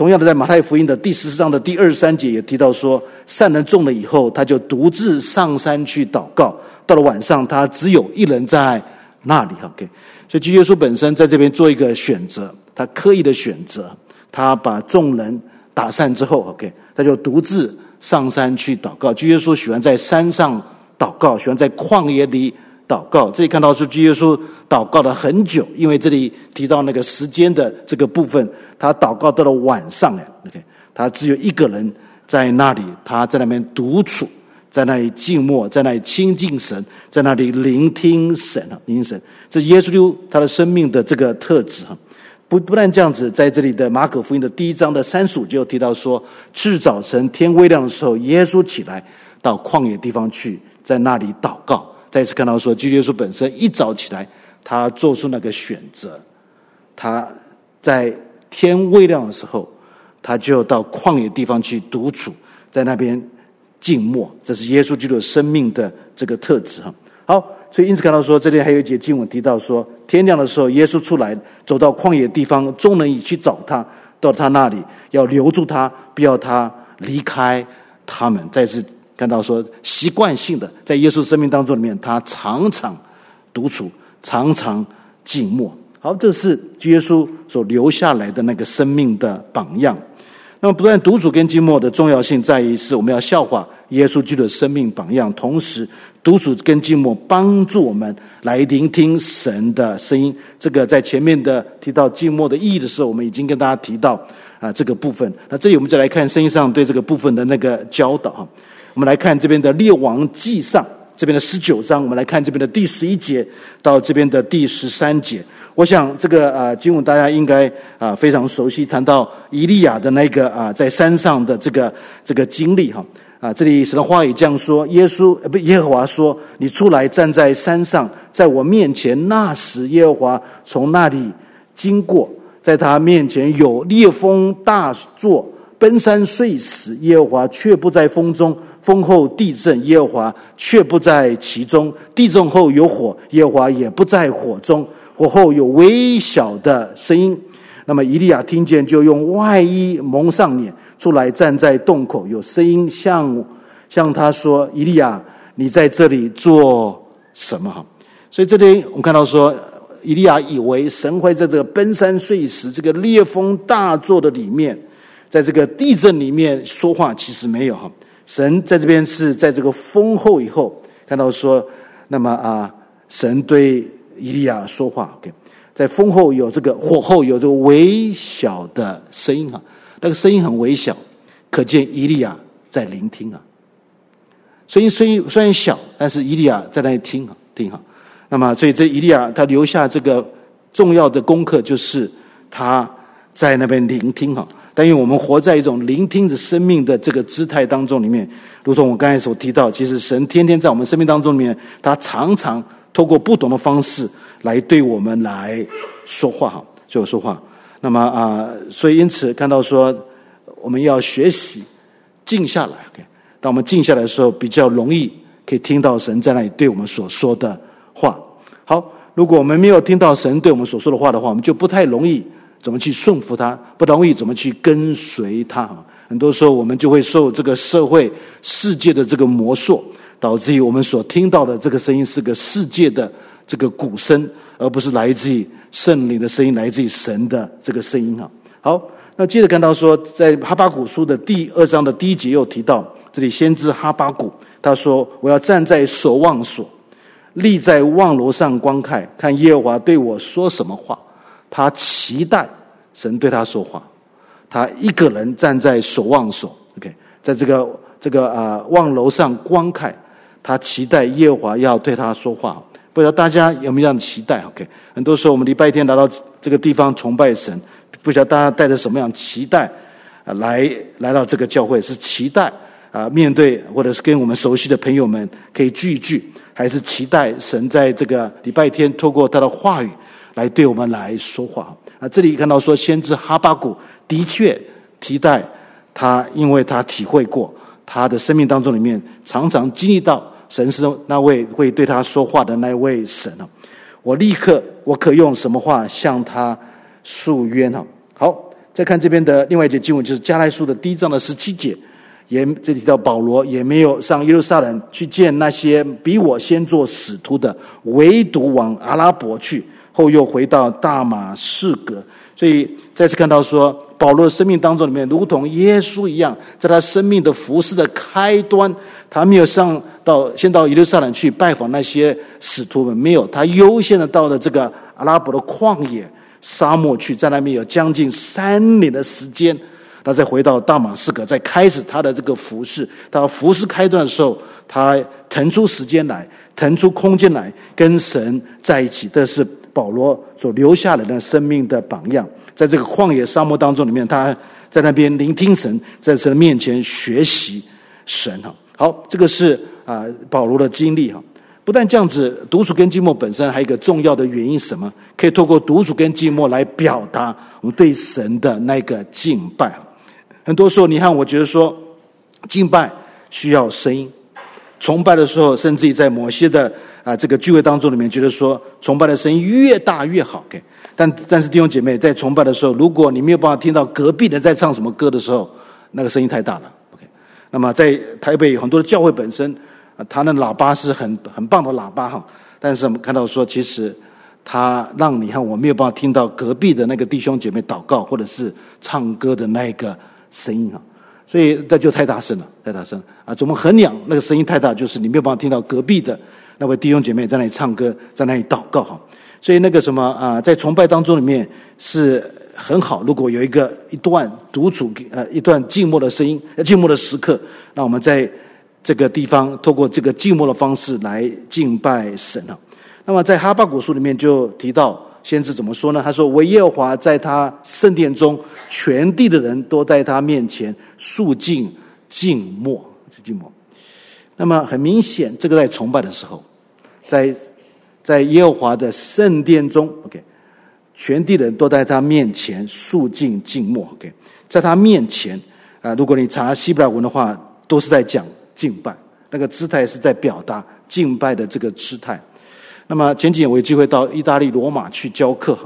Speaker 2: 同样的，在马太福音的第十四章的第二十三节也提到说，善人中了以后，他就独自上山去祷告。到了晚上，他只有一人在那里。OK，所以，基督耶稣本身在这边做一个选择，他刻意的选择，他把众人打散之后，OK，他就独自上山去祷告。基督耶稣喜欢在山上祷告，喜欢在旷野里祷告。这里看到说，基耶稣祷告了很久，因为这里提到那个时间的这个部分。他祷告到了晚上哎，OK，他只有一个人在那里，他在那边独处，在那里静默，在那里亲近神，在那里聆听神啊，聆听神。这耶稣他的生命的这个特质哈，不不但这样子，在这里的马可福音的第一章的三十五就提到说，次早晨天微亮的时候，耶稣起来到旷野地方去，在那里祷告。再次看到说，基督耶稣本身一早起来，他做出那个选择，他在天未亮的时候，他就到旷野地方去独处，在那边静默。这是耶稣基督生命的这个特质哈。好，所以因此看到说，这里还有一节经文提到说，天亮的时候，耶稣出来，走到旷野地方，众人已去找他，到他那里，要留住他，不要他离开他们。再次看到说，习惯性的在耶稣生命当中里面，他常常独处，常常静默。好，这是耶稣所留下来的那个生命的榜样。那么，不断独处跟静默的重要性在于，是我们要效法耶稣基督的生命榜样。同时，独处跟静默帮助我们来聆听神的声音。这个在前面的提到静默的意义的时候，我们已经跟大家提到啊这个部分。那这里我们就来看圣经上对这个部分的那个教导哈。我们来看这边的列王纪上这边的十九章，我们来看这边的第十一节到这边的第十三节。我想这个啊，经文大家应该啊非常熟悉。谈到以利亚的那个啊，在山上的这个这个经历哈啊，这里神的话语这样说：耶稣不耶和华说，你出来站在山上，在我面前。那时耶和华从那里经过，在他面前有烈风大作，奔山碎石。耶和华却不在风中，风后地震，耶和华却不在其中。地震后有火，耶和华也不在火中。火后有微小的声音，那么以利亚听见，就用外衣蒙上脸，出来站在洞口，有声音向向他说：“以利亚，你在这里做什么？”哈，所以这里我们看到说，以利亚以为神会在这个奔山碎石、这个烈风大作的里面，在这个地震里面说话，其实没有哈。神在这边是在这个风后以后看到说，那么啊，神对。伊利亚说话，OK，在风后有这个火后有这个微小的声音哈，那个声音很微小，可见伊利亚在聆听啊。声音声音虽然小，但是伊利亚在那里听啊，听哈。那么，所以这伊利亚他留下这个重要的功课，就是他在那边聆听哈。但因为我们活在一种聆听着生命的这个姿态当中里面，如同我刚才所提到，其实神天天在我们生命当中里面，他常常。透过不同的方式来对我们来说话，哈，就说话。那么啊，所以因此看到说，我们要学习静下来。OK，当我们静下来的时候，比较容易可以听到神在那里对我们所说的话。好，如果我们没有听到神对我们所说的话的话，我们就不太容易怎么去顺服他，不容易怎么去跟随他。很多时候，我们就会受这个社会世界的这个魔术。导致于我们所听到的这个声音是个世界的这个鼓声，而不是来自于圣灵的声音，来自于神的这个声音啊。好，那接着看到说，在哈巴谷书的第二章的第一节又提到，这里先知哈巴谷他说：“我要站在守望所，立在望楼上观看，看耶和华对我说什么话。”他期待神对他说话，他一个人站在守望所，OK，在这个这个啊望楼上观看。他期待耶和华要对他说话，不知道大家有没有这样的期待？OK，很多时候我们礼拜天来到这个地方崇拜神，不晓得大家带着什么样期待来来到这个教会？是期待啊面对或者是跟我们熟悉的朋友们可以聚一聚，还是期待神在这个礼拜天透过他的话语来对我们来说话？啊，这里看到说先知哈巴谷的确替代他，因为他体会过。他的生命当中里面，常常经历到神是那位会对他说话的那位神啊！我立刻，我可用什么话向他诉冤啊？好，再看这边的另外一节经文，就是加拉太书的第一章的十七节，也这里提到保罗也没有上耶路撒冷去见那些比我先做使徒的，唯独往阿拉伯去，后又回到大马士革。所以再次看到说。保罗的生命当中里面，如同耶稣一样，在他生命的服事的开端，他没有上到先到耶路撒冷去拜访那些使徒们，没有，他优先的到了这个阿拉伯的旷野沙漠去，在那边有将近三年的时间，他再回到大马士革，再开始他的这个服事。到服事开端的时候，他腾出时间来，腾出空间来跟神在一起，这是。保罗所留下来的生命的榜样，在这个旷野沙漠当中里面，他在那边聆听神，在神面前学习神哈。好，这个是啊保罗的经历哈。不但这样子，独处跟寂寞本身还有一个重要的原因什么？可以透过独处跟寂寞来表达我们对神的那个敬拜。很多时候，你看，我觉得说敬拜需要声音，崇拜的时候，甚至于在某些的啊这个聚会当中里面，觉得说崇拜的声音越大越好。给，但但是弟兄姐妹在崇拜的时候，如果你没有办法听到隔壁人在唱什么歌的时候，那个声音太大了。OK，那么在台北很多的教会本身啊。他那喇叭是很很棒的喇叭哈，但是我们看到说，其实他让你看我没有办法听到隔壁的那个弟兄姐妹祷告或者是唱歌的那个声音哈，所以那就太大声了，太大声啊！怎么衡量那个声音太大，就是你没有办法听到隔壁的那位弟兄姐妹在那里唱歌，在那里祷告哈。所以那个什么啊，在崇拜当中里面是很好，如果有一个一段独处呃一段静默的声音，静默的时刻，那我们在。这个地方透过这个静默的方式来敬拜神啊。那么在哈巴谷书里面就提到先知怎么说呢？他说：“惟耶和华在他圣殿中，全地的人都在他面前肃静静默，静默。”那么很明显，这个在崇拜的时候，在在耶和华的圣殿中，OK，全地人都在他面前肃静静默，OK，在他面前啊，如果你查希伯来文的话，都是在讲。敬拜那个姿态是在表达敬拜的这个姿态。那么前几年我有机会到意大利罗马去教课哈，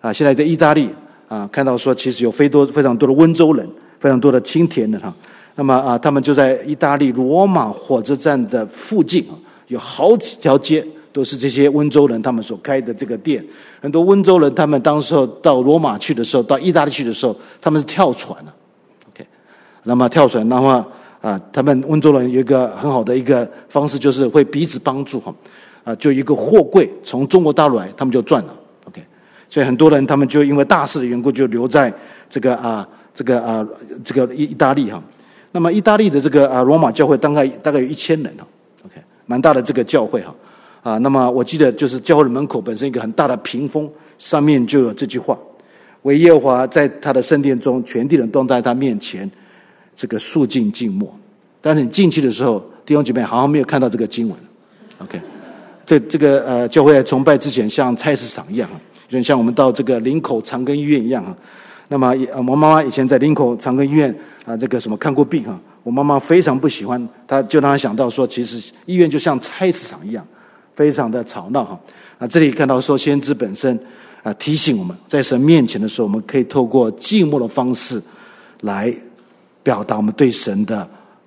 Speaker 2: 啊，现在在意大利啊，看到说其实有非多非常多的温州人，非常多的青田人哈。那么啊，他们就在意大利罗马火车站的附近，有好几条街都是这些温州人他们所开的这个店。很多温州人他们当时候到罗马去的时候，到意大利去的时候，他们是跳船的。OK，那么跳船，那么。啊，他们温州人有一个很好的一个方式，就是会彼此帮助哈。啊，就一个货柜从中国大陆来，他们就赚了。OK，所以很多人他们就因为大事的缘故，就留在这个啊，这个啊，这个意意大利哈。那么意大利的这个啊罗马教会大概大概有一千人哈。OK，蛮大的这个教会哈。啊，那么我记得就是教会的门口本身一个很大的屏风，上面就有这句话：“惟耶和华在他的圣殿中，全地人都在他面前。”这个肃静静默，但是你进去的时候，弟兄姐妹好像没有看到这个经文。OK，这这个呃，教会崇拜之前像菜市场一样，有点像我们到这个林口长庚医院一样啊。那么，我妈妈以前在林口长庚医院啊，这个什么看过病啊，我妈妈非常不喜欢，她就让她想到说，其实医院就像菜市场一样，非常的吵闹哈。啊，这里看到说，先知本身啊提醒我们在神面前的时候，我们可以透过静默的方式来。表达我们对神的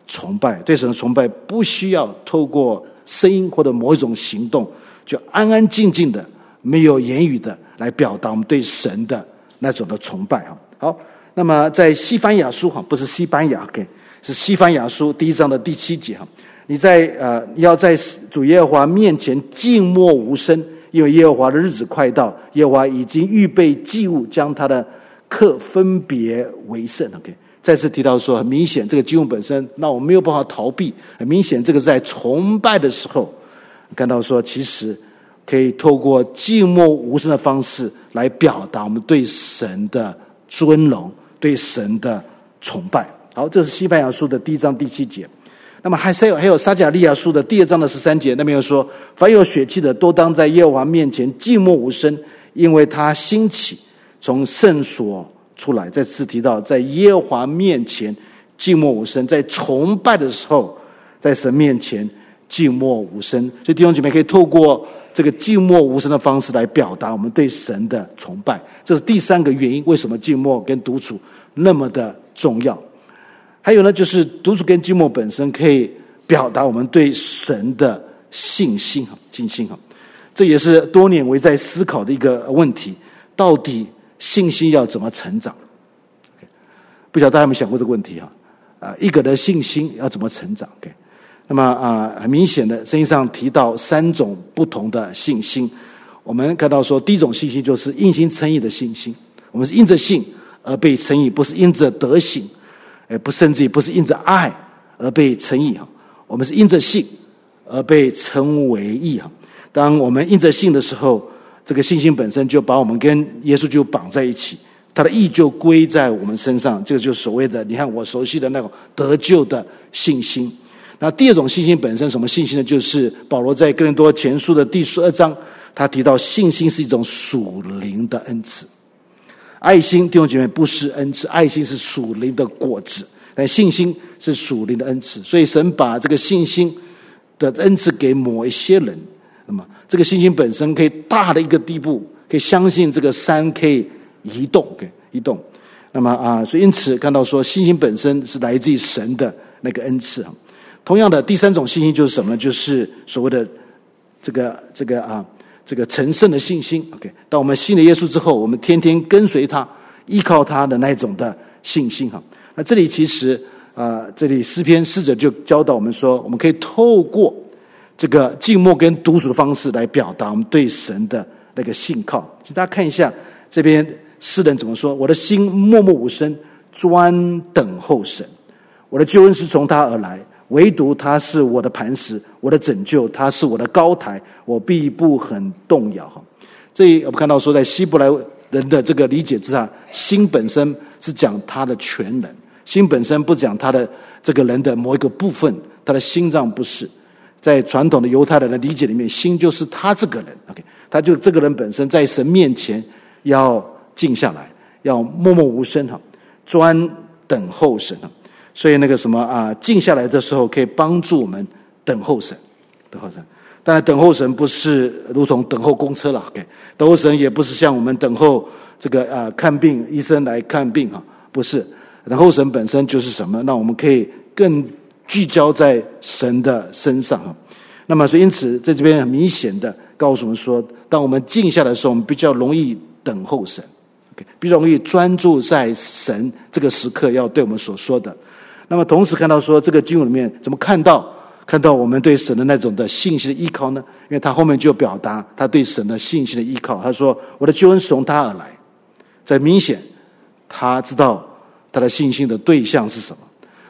Speaker 2: 崇拜，对神的崇拜不需要透过声音或者某一种行动，就安安静静的、没有言语的来表达我们对神的那种的崇拜哈。好，那么在西班牙书哈，不是西班牙，OK，是西班牙书第一章的第七节哈。你在呃，要在主耶和华面前静默无声，因为耶和华的日子快到，耶和华已经预备祭物，将他的客分别为圣，OK。再次提到说，很明显这个经文本身，那我没有办法逃避。很明显，这个在崇拜的时候，看到说，其实可以透过静默无声的方式来表达我们对神的尊荣、对神的崇拜。好，这是西班牙书的第一章第七节。那么还是有还有撒迦利亚书的第二章的十三节，那边又说：凡有血气的，都当在耶和华面前静默无声，因为他兴起从圣所。出来，再次提到在耶和华面前静默无声，在崇拜的时候，在神面前静默无声。所以弟兄姐妹可以透过这个静默无声的方式来表达我们对神的崇拜。这是第三个原因，为什么静默跟独处那么的重要？还有呢，就是独处跟静默本身可以表达我们对神的信心哈，信心哈。这也是多年我在思考的一个问题，到底。信心要怎么成长？不晓得大家有没有想过这个问题啊？啊，一个人的信心要怎么成长？OK，那么啊，很明显的，圣经上提到三种不同的信心。我们看到说，第一种信心就是因心称义的信心。我们是因着信而被称义，不是因着德行，哎，不，甚至于不是因着爱而被称义哈。我们是因着信而被称为义哈。当我们因着信的时候。这个信心本身就把我们跟耶稣就绑在一起，他的义就归在我们身上，这个就是所谓的你看我熟悉的那种得救的信心。那第二种信心本身什么信心呢？就是保罗在哥林多前书的第十二章，他提到信心是一种属灵的恩赐。爱心弟兄姐妹不是恩赐，爱心是属灵的果子，但信心是属灵的恩赐。所以神把这个信心的恩赐给某一些人，这个信心本身可以大的一个地步，可以相信这个山可以移动，可以移动。那么啊，所以因此看到说，信心本身是来自于神的那个恩赐啊。同样的，第三种信心就是什么？就是所谓的这个这个啊，这个成圣的信心。OK，当我们信了耶稣之后，我们天天跟随他，依靠他的那种的信心哈。那这里其实啊，这里诗篇诗者就教导我们说，我们可以透过这个静默跟独处的方式来表达我们对神的那个信靠。请大家看一下这边诗人怎么说：“我的心默默无声，专等候神，我的救恩是从他而来。”唯独他是我的磐石，我的拯救，他是我的高台，我必不很动摇。哈，这里我们看到说，在希伯来人的这个理解之下，心本身是讲他的全能，心本身不讲他的这个人的某一个部分，他的心脏不是。在传统的犹太人的理解里面，心就是他这个人。OK，他就这个人本身在神面前要静下来，要默默无声哈，专等候神哈。所以那个什么啊，静下来的时候可以帮助我们等候神，等候神。当然，等候神不是如同等候公车了，OK？等候神也不是像我们等候这个啊看病医生来看病哈，不是。等候神本身就是什么？那我们可以更聚焦在神的身上哈。那么，所以因此在这边很明显的告诉我们说，当我们静下来的时候，我们比较容易等候神，OK？比较容易专注在神这个时刻要对我们所说的。那么同时看到说，这个经文里面怎么看到看到我们对神的那种的信心的依靠呢？因为他后面就表达他对神的信心的依靠。他说：“我的救恩是从他而来。”在明显，他知道他的信心的对象是什么，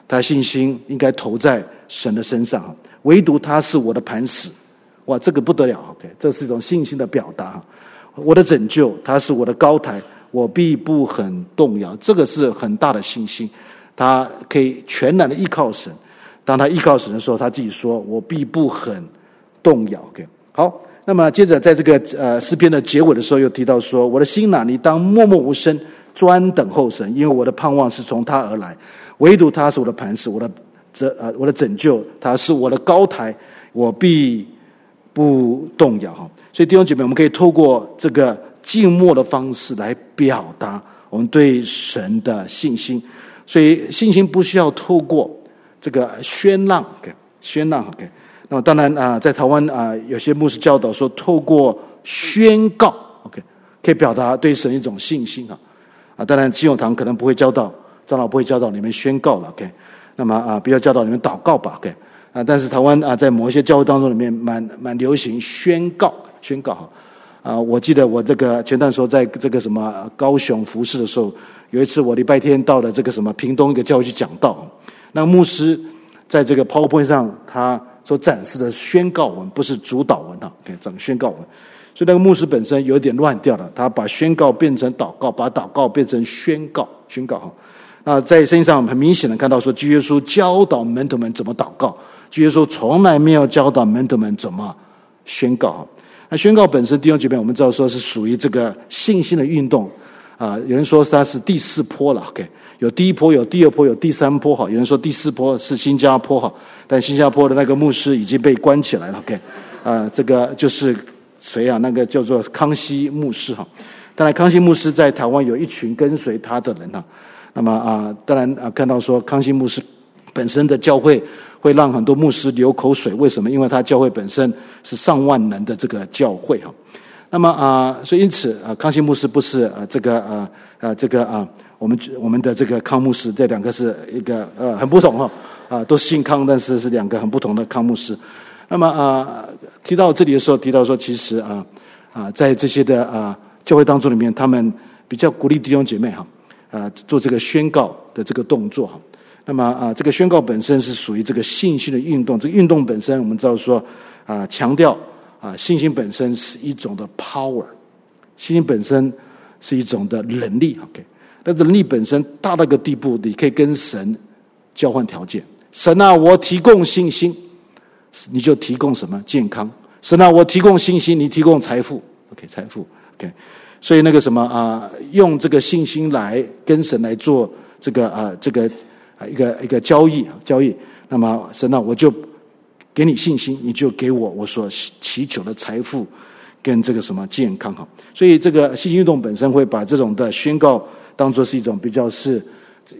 Speaker 2: 他信心应该投在神的身上。唯独他是我的磐石，哇，这个不得了！OK，这是一种信心的表达。我的拯救，他是我的高台，我必不很动摇。这个是很大的信心。他可以全然的依靠神，当他依靠神的时候，他自己说：“我必不很动摇。” OK，好，那么接着在这个呃诗篇的结尾的时候，又提到说：“我的心哪，你当默默无声，专等候神，因为我的盼望是从他而来，唯独他是我的磐石，我的这呃我的拯救，他是我的高台，我必不动摇。”哈，所以弟兄姐妹，我们可以透过这个静默的方式来表达我们对神的信心。所以信心不需要透过这个喧嚷，OK，喧嚷，OK。那么当然啊，在台湾啊，有些牧师教导说，透过宣告，OK，可以表达对神一种信心啊。啊，当然，信友堂可能不会教导，长老不会教导你们宣告了，OK。那么啊，不要教导你们祷告吧，OK。啊，但是台湾啊，在某些教会当中里面，蛮蛮流行宣告，宣告哈。啊，我记得我这个前段时候在这个什么高雄服侍的时候。有一次，我礼拜天到了这个什么屏东一个教会去讲道，那个牧师在这个 PowerPoint 上，他所展示的宣告文不是主祷文啊，给整个宣告文，所以那个牧师本身有点乱掉了，他把宣告变成祷告，把祷告变成宣告，宣告哈。那在圣经上很明显的看到说，基督耶稣教导门徒们怎么祷告，基督耶稣从来没有教导门徒们怎么宣告。那宣告本身弟兄姐妹，我们知道说是属于这个信心的运动。啊，有人说它是第四波了，OK，有第一波，有第二波，有第三波，哈。有人说第四波是新加坡，哈，但新加坡的那个牧师已经被关起来了，OK，啊，这个就是谁啊？那个叫做康熙牧师，哈。当然，康熙牧师在台湾有一群跟随他的人，哈。那么啊，当然啊，看到说康熙牧师本身的教会会让很多牧师流口水，为什么？因为他教会本身是上万人的这个教会，哈。那么啊，所以因此啊，康熙牧师不是啊，这个啊啊，这个啊，我们我们的这个康牧师，这两个是一个呃很不同哈啊，都姓康，但是是两个很不同的康牧师。那么啊，提到这里的时候，提到说，其实啊啊，在这些的啊教会当中里面，他们比较鼓励弟兄姐妹哈啊做这个宣告的这个动作哈。那么啊，这个宣告本身是属于这个信心的运动，这个运动本身我们知道说啊强调。啊，信心本身是一种的 power，信心本身是一种的能力。OK，但是能力本身大到一个地步，你可以跟神交换条件。神啊，我提供信心，你就提供什么健康？神啊，我提供信心，你提供财富。OK，财富。OK，所以那个什么啊，用这个信心来跟神来做这个啊，这个啊一个一个交易交易。那么神啊，我就给你信心，你就给我我所祈求的财富跟这个什么健康哈。所以这个信心运动本身会把这种的宣告当做是一种比较是。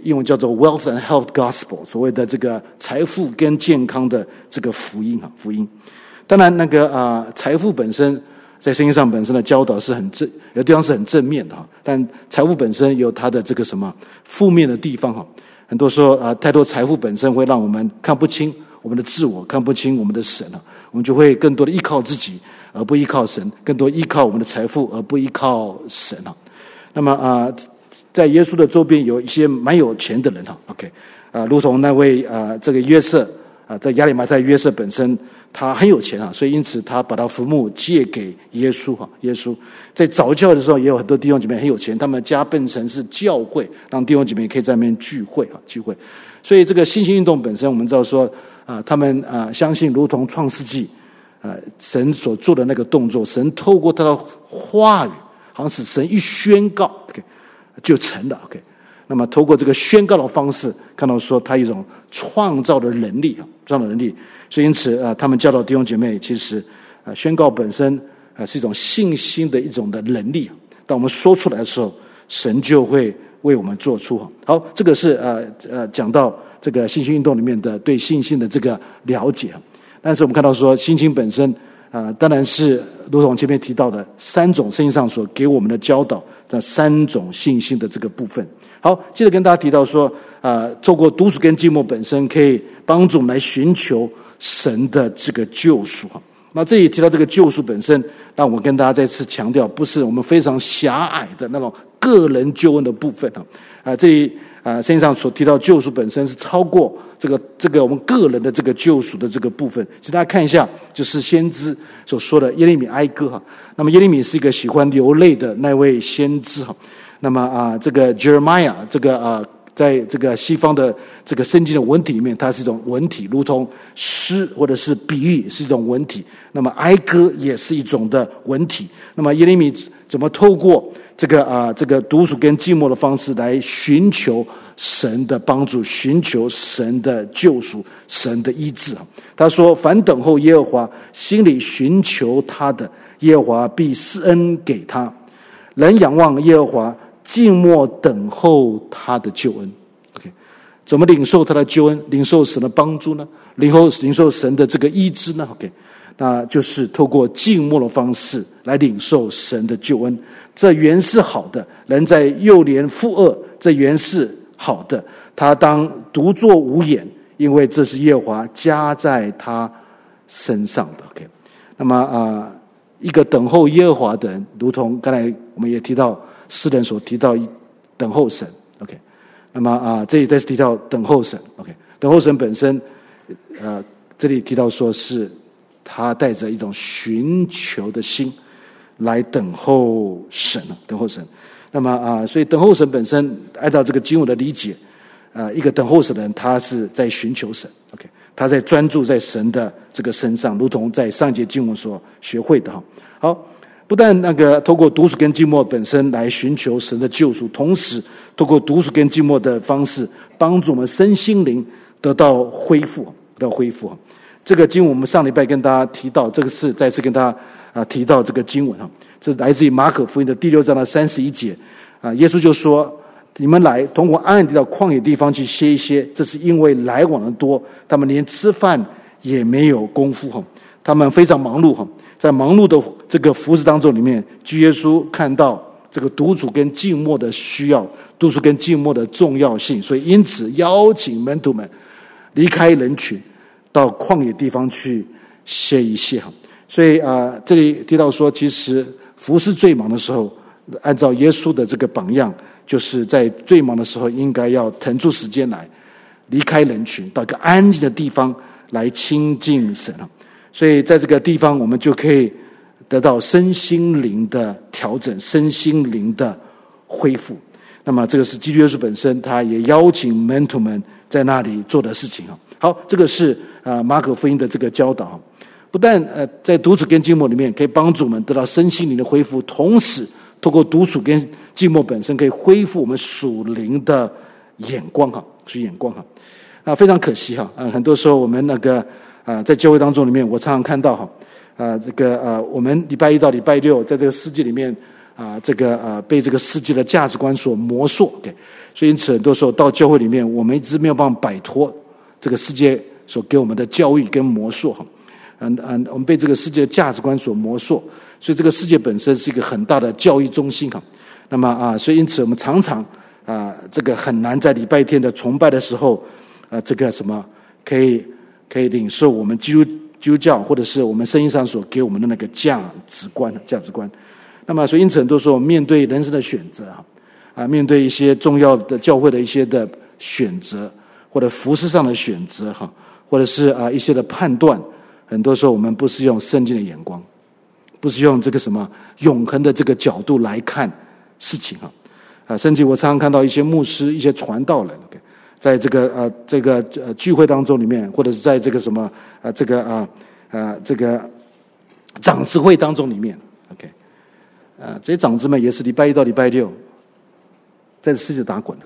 Speaker 2: 英文叫做 wealth and health gospel，所谓的这个财富跟健康的这个福音哈，福音。当然，那个啊，财富本身在圣经上本身的教导是很正，有地方是很正面的哈。但财富本身有它的这个什么负面的地方哈。很多说啊，太多财富本身会让我们看不清我们的自我，看不清我们的神啊，我们就会更多的依靠自己而不依靠神，更多依靠我们的财富而不依靠神啊。那么啊。在耶稣的周边有一些蛮有钱的人哈，OK，啊，如同那位啊，这个约瑟啊，在亚里马太约瑟本身他很有钱啊，所以因此他把他坟墓借给耶稣哈，耶稣在早教的时候也有很多弟兄姐妹很有钱，他们家变成是教会，让弟兄姐妹可以在那边聚会啊，聚会。所以这个信心运动本身，我们知道说啊，他们啊相信如同创世纪啊神所做的那个动作，神透过他的话语，好像是神一宣告，OK。就成了，OK。那么，透过这个宣告的方式，看到说他一种创造的能力啊，创造能力。所以，因此啊，他们教导弟兄姐妹，其实啊，宣告本身啊是一种信心的一种的能力。当我们说出来的时候，神就会为我们做出好。这个是呃呃讲到这个信心运动里面的对信心的这个了解。但是我们看到说，信心本身啊，当然是如同前面提到的三种圣经上所给我们的教导。这三种信心的这个部分，好，接着跟大家提到说，啊，透过独处跟寂寞本身可以帮助我们来寻求神的这个救赎哈。那这里提到这个救赎本身，那我跟大家再次强调，不是我们非常狭隘的那种个人救恩的部分哈。啊，这里啊，圣经上所提到救赎本身是超过这个这个我们个人的这个救赎的这个部分，请大家看一下，就是先知所说的耶利米哀歌哈。那么耶利米是一个喜欢流泪的那位先知哈。那么啊，这个 Jeremiah 这个啊，在这个西方的这个圣经的文体里面，它是一种文体，如同诗或者是比喻是一种文体。那么哀歌也是一种的文体。那么耶利米怎么透过这个啊这个独处跟寂寞的方式来寻求？神的帮助，寻求神的救赎，神的医治啊！他说：“凡等候耶和华，心里寻求他的，耶和华必施恩给他。人仰望耶和华，静默等候他的救恩。” OK，怎么领受他的救恩？领受神的帮助呢？领受领受神的这个医治呢？OK，那就是透过静默的方式来领受神的救恩。这原是好的，人在幼年负恶，这原是。好的，他当独坐无言，因为这是耶和华加在他身上的。OK，那么啊、一个等候耶和华的人，如同刚才我们也提到诗人所提到等候神。OK，那么啊、这里再次提到等候神。OK，等候神本身，呃，这里提到说是他带着一种寻求的心来等候神，等候神。那么啊，所以等候神本身，按照这个经文的理解，啊，一个等候神的人，他是在寻求神，OK，他在专注在神的这个身上，如同在上节经文所学会的哈。好，不但那个透过独处跟寂寞本身来寻求神的救赎，同时透过独处跟寂寞的方式，帮助我们身心灵得到恢复，得到恢复。这个经我们上礼拜跟大家提到，这个是再次跟大家啊提到这个经文哈。是来自于马可福音的第六章的三十一节，啊，耶稣就说：“你们来通过安安地到旷野地方去歇一歇。”这是因为来往的多，他们连吃饭也没有功夫哈，他们非常忙碌哈，在忙碌的这个服饰当中里面，主耶稣看到这个独处跟静默的需要，独处跟静默的重要性，所以因此邀请门徒们离开人群，到旷野地方去歇一歇哈。所以啊，这里提到说，其实。服事最忙的时候，按照耶稣的这个榜样，就是在最忙的时候，应该要腾出时间来离开人群，到一个安静的地方来亲近神。所以在这个地方，我们就可以得到身心灵的调整，身心灵的恢复。那么，这个是基督耶稣本身，他也邀请门徒们在那里做的事情啊。好，这个是啊马可福音的这个教导，不但呃在独处跟寂寞里面可以帮助我们得到身心灵的恢复，同时透过独处跟寂寞本身可以恢复我们属灵的眼光哈，属眼光哈。啊，非常可惜哈，啊，很多时候我们那个啊在教会当中里面，我常常看到哈，啊这个啊我们礼拜一到礼拜六在这个世界里面啊这个啊被这个世界的价值观所磨塑，OK。所以，因此很多时候到教会里面，我们一直没有办法摆脱这个世界所给我们的教育跟魔术哈。嗯嗯，我们被这个世界的价值观所魔术，所以这个世界本身是一个很大的教育中心哈。那么啊，所以因此我们常常啊，这个很难在礼拜天的崇拜的时候啊，这个什么可以可以领受我们基督基督教或者是我们圣经上所给我们的那个价值观价值观。那么，所以因此很多时候面对人生的选择哈。啊，面对一些重要的教会的一些的选择，或者服事上的选择，哈，或者是啊一些的判断，很多时候我们不是用圣经的眼光，不是用这个什么永恒的这个角度来看事情，哈，啊，甚至我常常看到一些牧师、一些传道人在这个呃这个呃聚会当中里面，或者是在这个什么啊这个啊啊这个长执会当中里面，OK，啊这些长子们也是礼拜一到礼拜六。在世界打滚，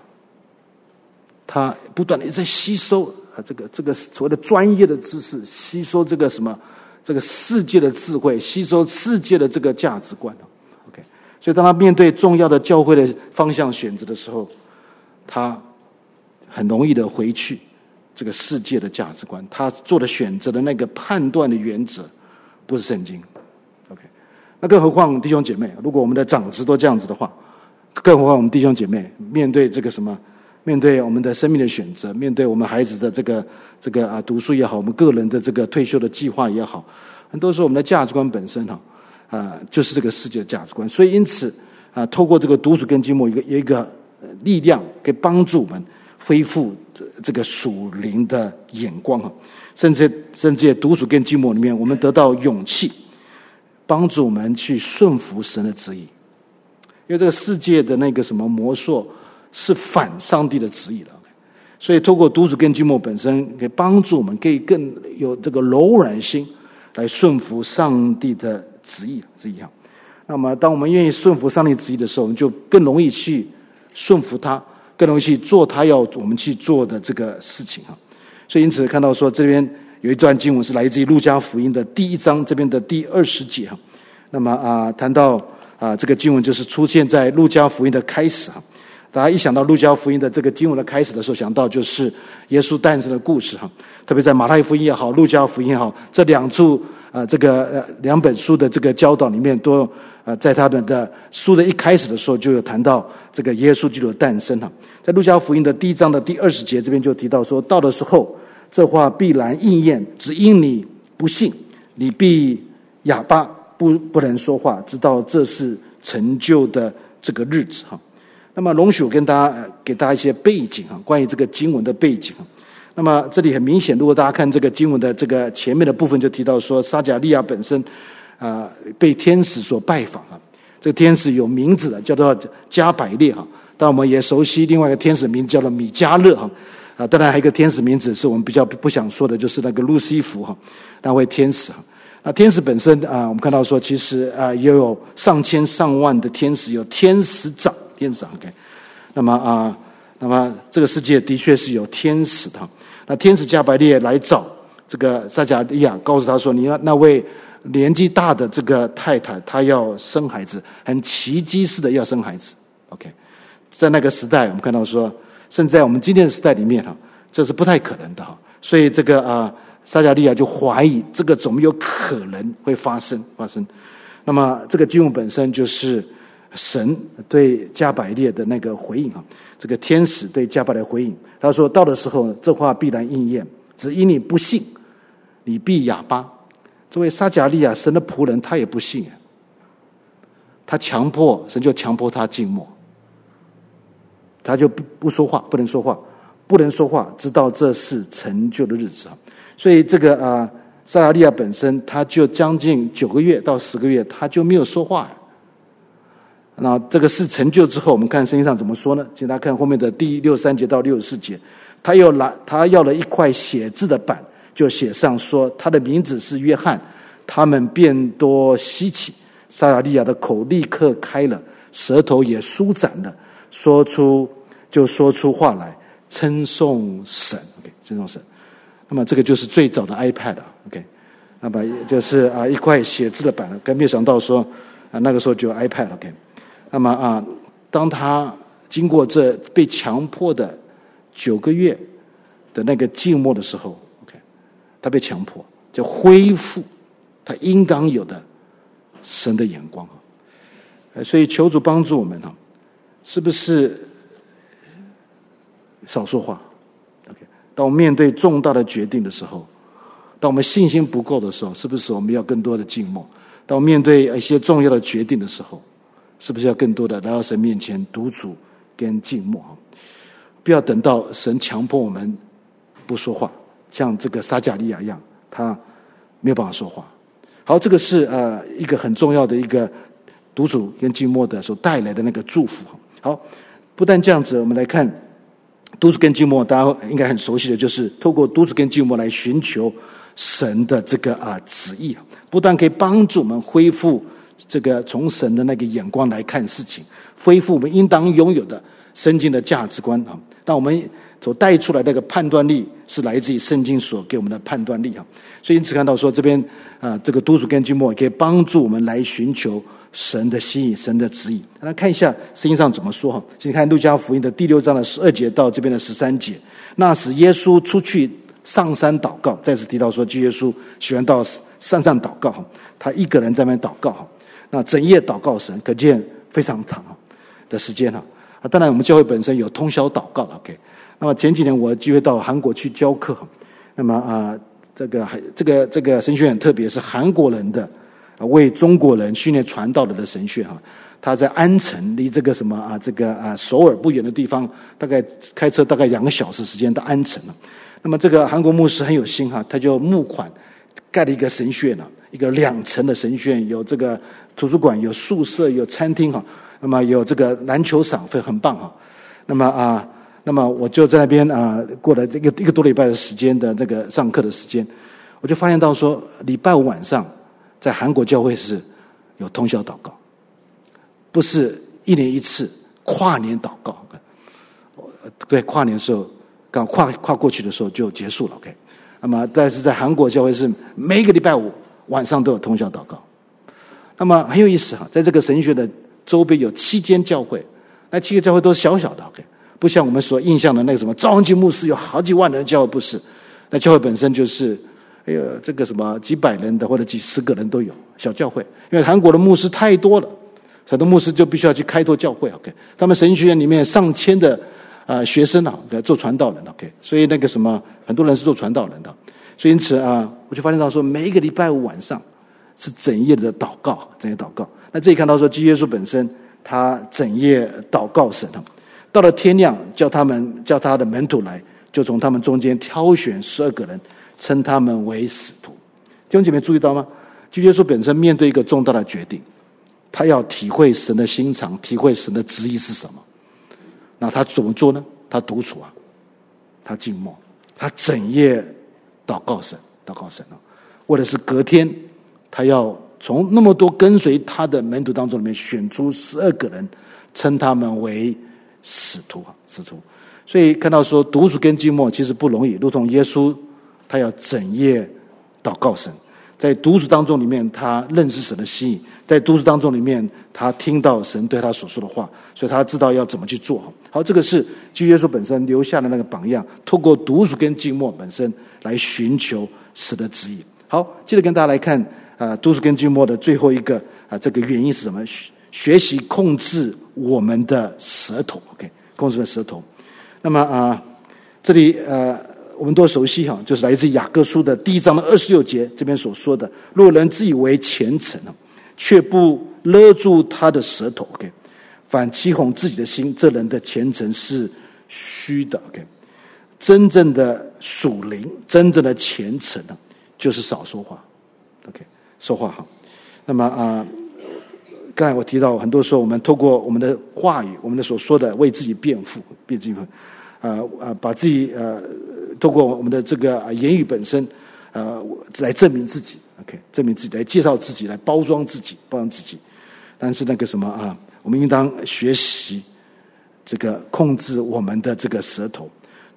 Speaker 2: 他不断的在吸收啊，这个这个所谓的专业的知识，吸收这个什么，这个世界的智慧，吸收世界的这个价值观。OK，所以当他面对重要的教会的方向选择的时候，他很容易的回去这个世界的价值观，他做的选择的那个判断的原则不是圣经。OK，那更何况弟兄姐妹，如果我们的长子都这样子的话。更何况我们弟兄姐妹面对这个什么，面对我们的生命的选择，面对我们孩子的这个这个啊读书也好，我们个人的这个退休的计划也好，很多时候我们的价值观本身哈啊就是这个世界的价值观。所以因此啊，透过这个读书跟经默一个一个力量，可以帮助我们恢复这这个属灵的眼光啊，甚至甚至在独处跟寂寞里面，我们得到勇气，帮助我们去顺服神的旨意。因为这个世界的那个什么魔术是反上帝的旨意的，所以透过独处跟寂寞本身，可以帮助我们，可以更有这个柔软心来顺服上帝的旨意，是一样。那么，当我们愿意顺服上帝旨意的时候，我们就更容易去顺服他，更容易去做他要我们去做的这个事情哈。所以，因此看到说，这边有一段经文是来自于路加福音的第一章这边的第二十节哈。那么啊，谈到。啊，这个经文就是出现在路加福音的开始哈。大家一想到路加福音的这个经文的开始的时候，想到就是耶稣诞生的故事哈。特别在马太福音也好，路加福音也好，这两处啊，这个呃两本书的这个教导里面，都呃在他们的书的一开始的时候就有谈到这个耶稣基督的诞生哈。在路加福音的第一章的第二十节这边就提到说，到的时候，这话必然应验，只因你不信，你必哑巴。不不能说话，直到这是成就的这个日子哈。那么，容许跟大家给大家一些背景哈，关于这个经文的背景。那么，这里很明显，如果大家看这个经文的这个前面的部分，就提到说，撒迦利亚本身啊被天使所拜访啊。这个天使有名字的，叫做加百列哈。但我们也熟悉另外一个天使名叫做米迦勒哈。啊，当然还有一个天使名字是我们比较不想说的，就是那个路西弗哈，那位天使哈。啊，天使本身啊，我们看到说，其实啊，也有上千上万的天使，有天使长，天使长。OK，那么啊，那么这个世界的确是有天使的。那天使加百列来找这个撒迦利亚，告诉他说：“你那那位年纪大的这个太太，她要生孩子，很奇迹似的要生孩子。”OK，在那个时代，我们看到说，甚至在我们今天的时代里面哈，这是不太可能的哈。所以这个啊。撒迦利亚就怀疑这个怎么有可能会发生发生？那么这个经文本身就是神对加百列的那个回应啊，这个天使对加百列回应，他说到的时候，这话必然应验，只因你不信，你必哑巴。这位撒迦利亚，神的仆人，他也不信啊，他强迫神就强迫他静默，他就不不说话，不能说话，不能说话，直到这是成就的日子啊。所以这个啊，撒拉利亚本身他就将近九个月到十个月，他就没有说话。那这个事成就之后，我们看圣经上怎么说呢？请大家看后面的第六三节到六十四节，他又拿他要了一块写字的板，就写上说他的名字是约翰。他们变多稀奇，撒拉利亚的口立刻开了，舌头也舒展了，说出就说出话来，称颂神。OK，称颂神。那么这个就是最早的 iPad。OK，那么就是啊一块写字的板，更没想到说啊那个时候就有 iPad。OK，那么啊当他经过这被强迫的九个月的那个静默的时候，OK，他被强迫就恢复。他应当有的神的眼光啊，所以求主帮助我们哈，是不是少说话？OK，当我们面对重大的决定的时候，当我们信心不够的时候，是不是我们要更多的静默？当我们面对一些重要的决定的时候，是不是要更多的来到神面前独处跟静默？不要等到神强迫我们不说话，像这个撒迦利亚一样，他没有办法说话。好，这个是呃一个很重要的一个独处跟静默的所带来的那个祝福。好，不但这样子，我们来看独处跟寂寞，大家应该很熟悉的就是透过独处跟寂寞来寻求神的这个啊旨意，不但可以帮助我们恢复这个从神的那个眼光来看事情，恢复我们应当拥有的圣经的价值观啊。但我们所带出来的那个判断力是来自于圣经所给我们的判断力啊，所以因此看到说这边啊，这个独处跟寂寞可以帮助我们来寻求神的心意、神的旨意。来看一下圣经上怎么说哈，请看路加福音的第六章的十二节到这边的十三节。那时耶稣出去上山祷告，再次提到说，基耶稣喜欢到山上祷告哈，他一个人在那边祷告哈，那整夜祷告神，可见非常长的时间哈。啊，当然我们教会本身有通宵祷告，OK。那么前几年我有机会到韩国去教课，那么啊，这个还这个这个神学院特别是韩国人的为中国人训练传道的的神学哈，他在安城离这个什么啊这个啊首尔不远的地方，大概开车大概两个小时时间到安城了。那么这个韩国牧师很有心哈，他就募款盖了一个神学院，一个两层的神学院，有这个图书馆、有宿舍、有餐厅哈，那么有这个篮球场，会很棒哈。那么啊。那么我就在那边啊，过了这个一个多礼拜的时间的这个上课的时间，我就发现到说，礼拜五晚上在韩国教会是有通宵祷告，不是一年一次跨年祷告。对，跨年的时候刚跨跨过去的时候就结束了。OK，那么但是在韩国教会是每个礼拜五晚上都有通宵祷告。那么很有意思哈，在这个神学的周边有七间教会，那七个教会都是小小的。OK。不像我们所印象的那个什么赵文吉牧师有好几万人教会，不是，那教会本身就是，哎呦，这个什么几百人的或者几十个人都有小教会，因为韩国的牧师太多了，很多牧师就必须要去开拓教会。OK，他们神学院里面上千的啊、学生啊在，做传道人。OK，所以那个什么很多人是做传道人的，所以因此啊，我就发现到说，每一个礼拜五晚上是整夜的祷告，整夜祷告。那这里看到说，基耶稣本身他整夜祷告神。到了天亮，叫他们叫他的门徒来，就从他们中间挑选十二个人，称他们为使徒。弟兄姐妹注意到吗？基督耶稣本身面对一个重大的决定，他要体会神的心肠，体会神的旨意是什么。那他怎么做呢？他独处啊，他静默，他整夜祷告神，祷告神啊，为的是隔天，他要从那么多跟随他的门徒当中里面选出十二个人，称他们为。使徒啊，使徒，所以看到说独处跟静默其实不容易，如同耶稣，他要整夜祷告神，在独处当中里面，他认识神的心意，在独处当中里面，他听到神对他所说的话，所以他知道要怎么去做。好，这个是基督耶稣本身留下的那个榜样，透过独处跟静默本身来寻求神的旨意。好，接着跟大家来看啊，独处跟静默的最后一个啊，这个原因是什么？学习控制我们的舌头，OK，控制的舌头。那么啊，这里呃，我们都熟悉哈，就是来自雅各书的第一章的二十六节，这边所说的：若人自以为虔诚，却不勒住他的舌头，OK，反欺哄自己的心，这人的虔诚是虚的，OK。真正的属灵，真正的虔诚呢，就是少说话，OK，说话哈。那么啊。刚才我提到，很多时候我们透过我们的话语，我们的所说的为自己辩护，辩自己，啊啊，把自己呃，透过我们的这个言语本身，呃，来证明自己，OK，证明自己，来介绍自己，来包装自己，包装自己。但是那个什么啊，我们应当学习这个控制我们的这个舌头。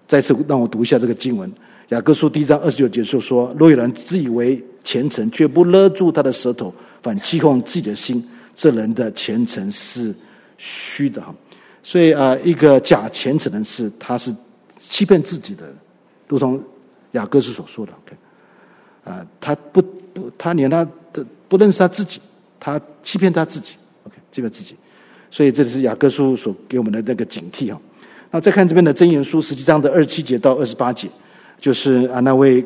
Speaker 2: 再次让我读一下这个经文，《雅各书》第一章二十九节就说：“若有人自以为虔诚，却不勒住他的舌头，反欺哄自己的心，这人的虔诚是虚的。”哈。所以啊，一个假虔诚的人是，他是欺骗自己的，如同雅各书所说的。OK，啊，他不不，他连他的不认识他自己，他欺骗他自己。OK，欺骗自己。所以这里是雅各书所给我们的那个警惕哈。那再看这边的箴言书十七章的二十七节到二十八节，就是啊那位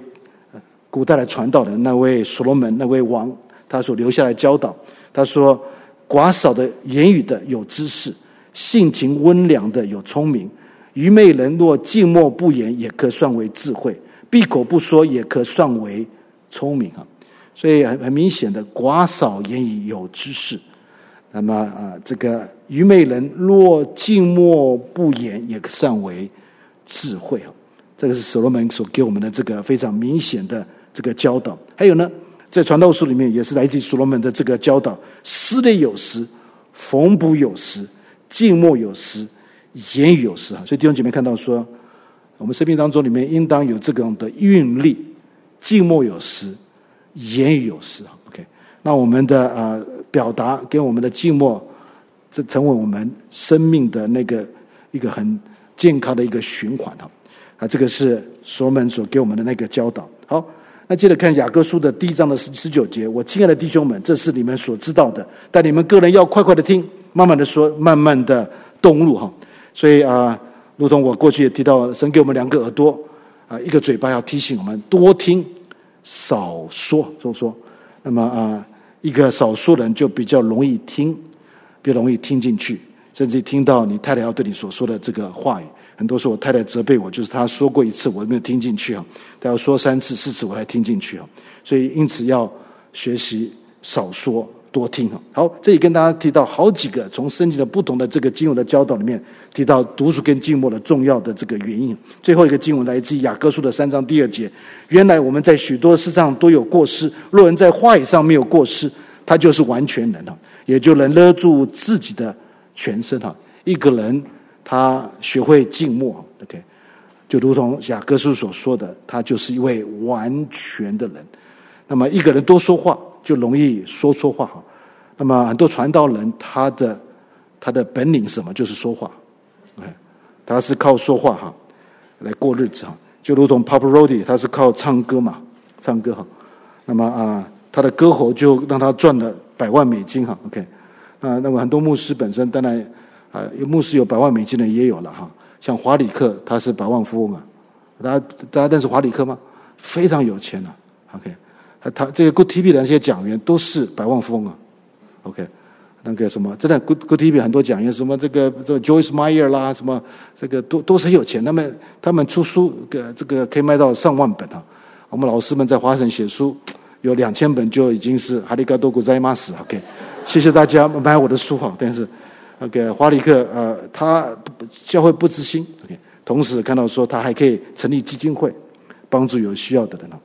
Speaker 2: 古代的传道人那位所罗门那位王他所留下来教导，他说：寡少的言语的有知识。性情温良的有聪明，愚昧人若静默不言，也可算为智慧；闭口不说，也可算为聪明啊。所以很很明显的，寡少言语有知识。那么啊，这个愚昧人若静默不言，也可算为智慧啊。这个是所罗门所给我们的这个非常明显的这个教导。还有呢，在传道书里面也是来自所罗门的这个教导：思虑有时，缝补有时。静默有时，言语有时啊，所以弟兄姐妹看到说，我们生命当中里面应当有这种的韵律，静默有时，言语有时哈。OK，那我们的呃表达跟我们的静默，这成为我们生命的那个一个很健康的一个循环哈。啊，这个是所门所给我们的那个教导。好，那接着看雅各书的第一章的十十九节，我亲爱的弟兄们，这是你们所知道的，但你们个人要快快的听。慢慢的说，慢慢的动怒哈，所以啊，如同我过去也提到，神给我们两个耳朵啊，一个嘴巴，要提醒我们多听少说，说说。那么啊，一个少数人就比较容易听，比较容易听进去，甚至听到你太太要对你所说的这个话语。很多时候我太太责备我，就是她说过一次我没有听进去啊，她要说三次四次我才听进去啊。所以因此要学习少说。多听哈，好，这里跟大家提到好几个从圣经的不同的这个经文的教导里面，提到读书跟静默的重要的这个原因。最后一个经文来自于雅各书的三章第二节，原来我们在许多事上都有过失，若人在话语上没有过失，他就是完全人了，也就能勒住自己的全身哈。一个人他学会静默，OK，就如同雅各书所说的，他就是一位完全的人。那么一个人多说话，就容易说错话哈。那么很多传道人，他的他的本领是什么？就是说话。，OK，，他是靠说话哈来过日子哈。就如同 Papa Roady，他是靠唱歌嘛，唱歌哈。那么啊，他的歌喉就让他赚了百万美金哈。OK，啊，那么很多牧师本身当然啊，有牧师有百万美金的也有了哈。像华里克，他是百万富翁啊。大家大家认识华里克吗？非常有钱啊。OK。他这个 Good TV 的那些讲员都是百万富翁啊，OK，那个什么，真的 Good Good TV 很多讲员，什么这个这个 Joyce Meyer 啦，什么这个都都是很有钱，他们他们出书，个这个可以卖到上万本啊。我们老师们在华神写书，有两千本就已经是哈利嘎多古在马斯，OK，谢谢大家买我的书哈。但是，OK，华里克呃，他教会不知心，OK，同时看到说他还可以成立基金会，帮助有需要的人啊。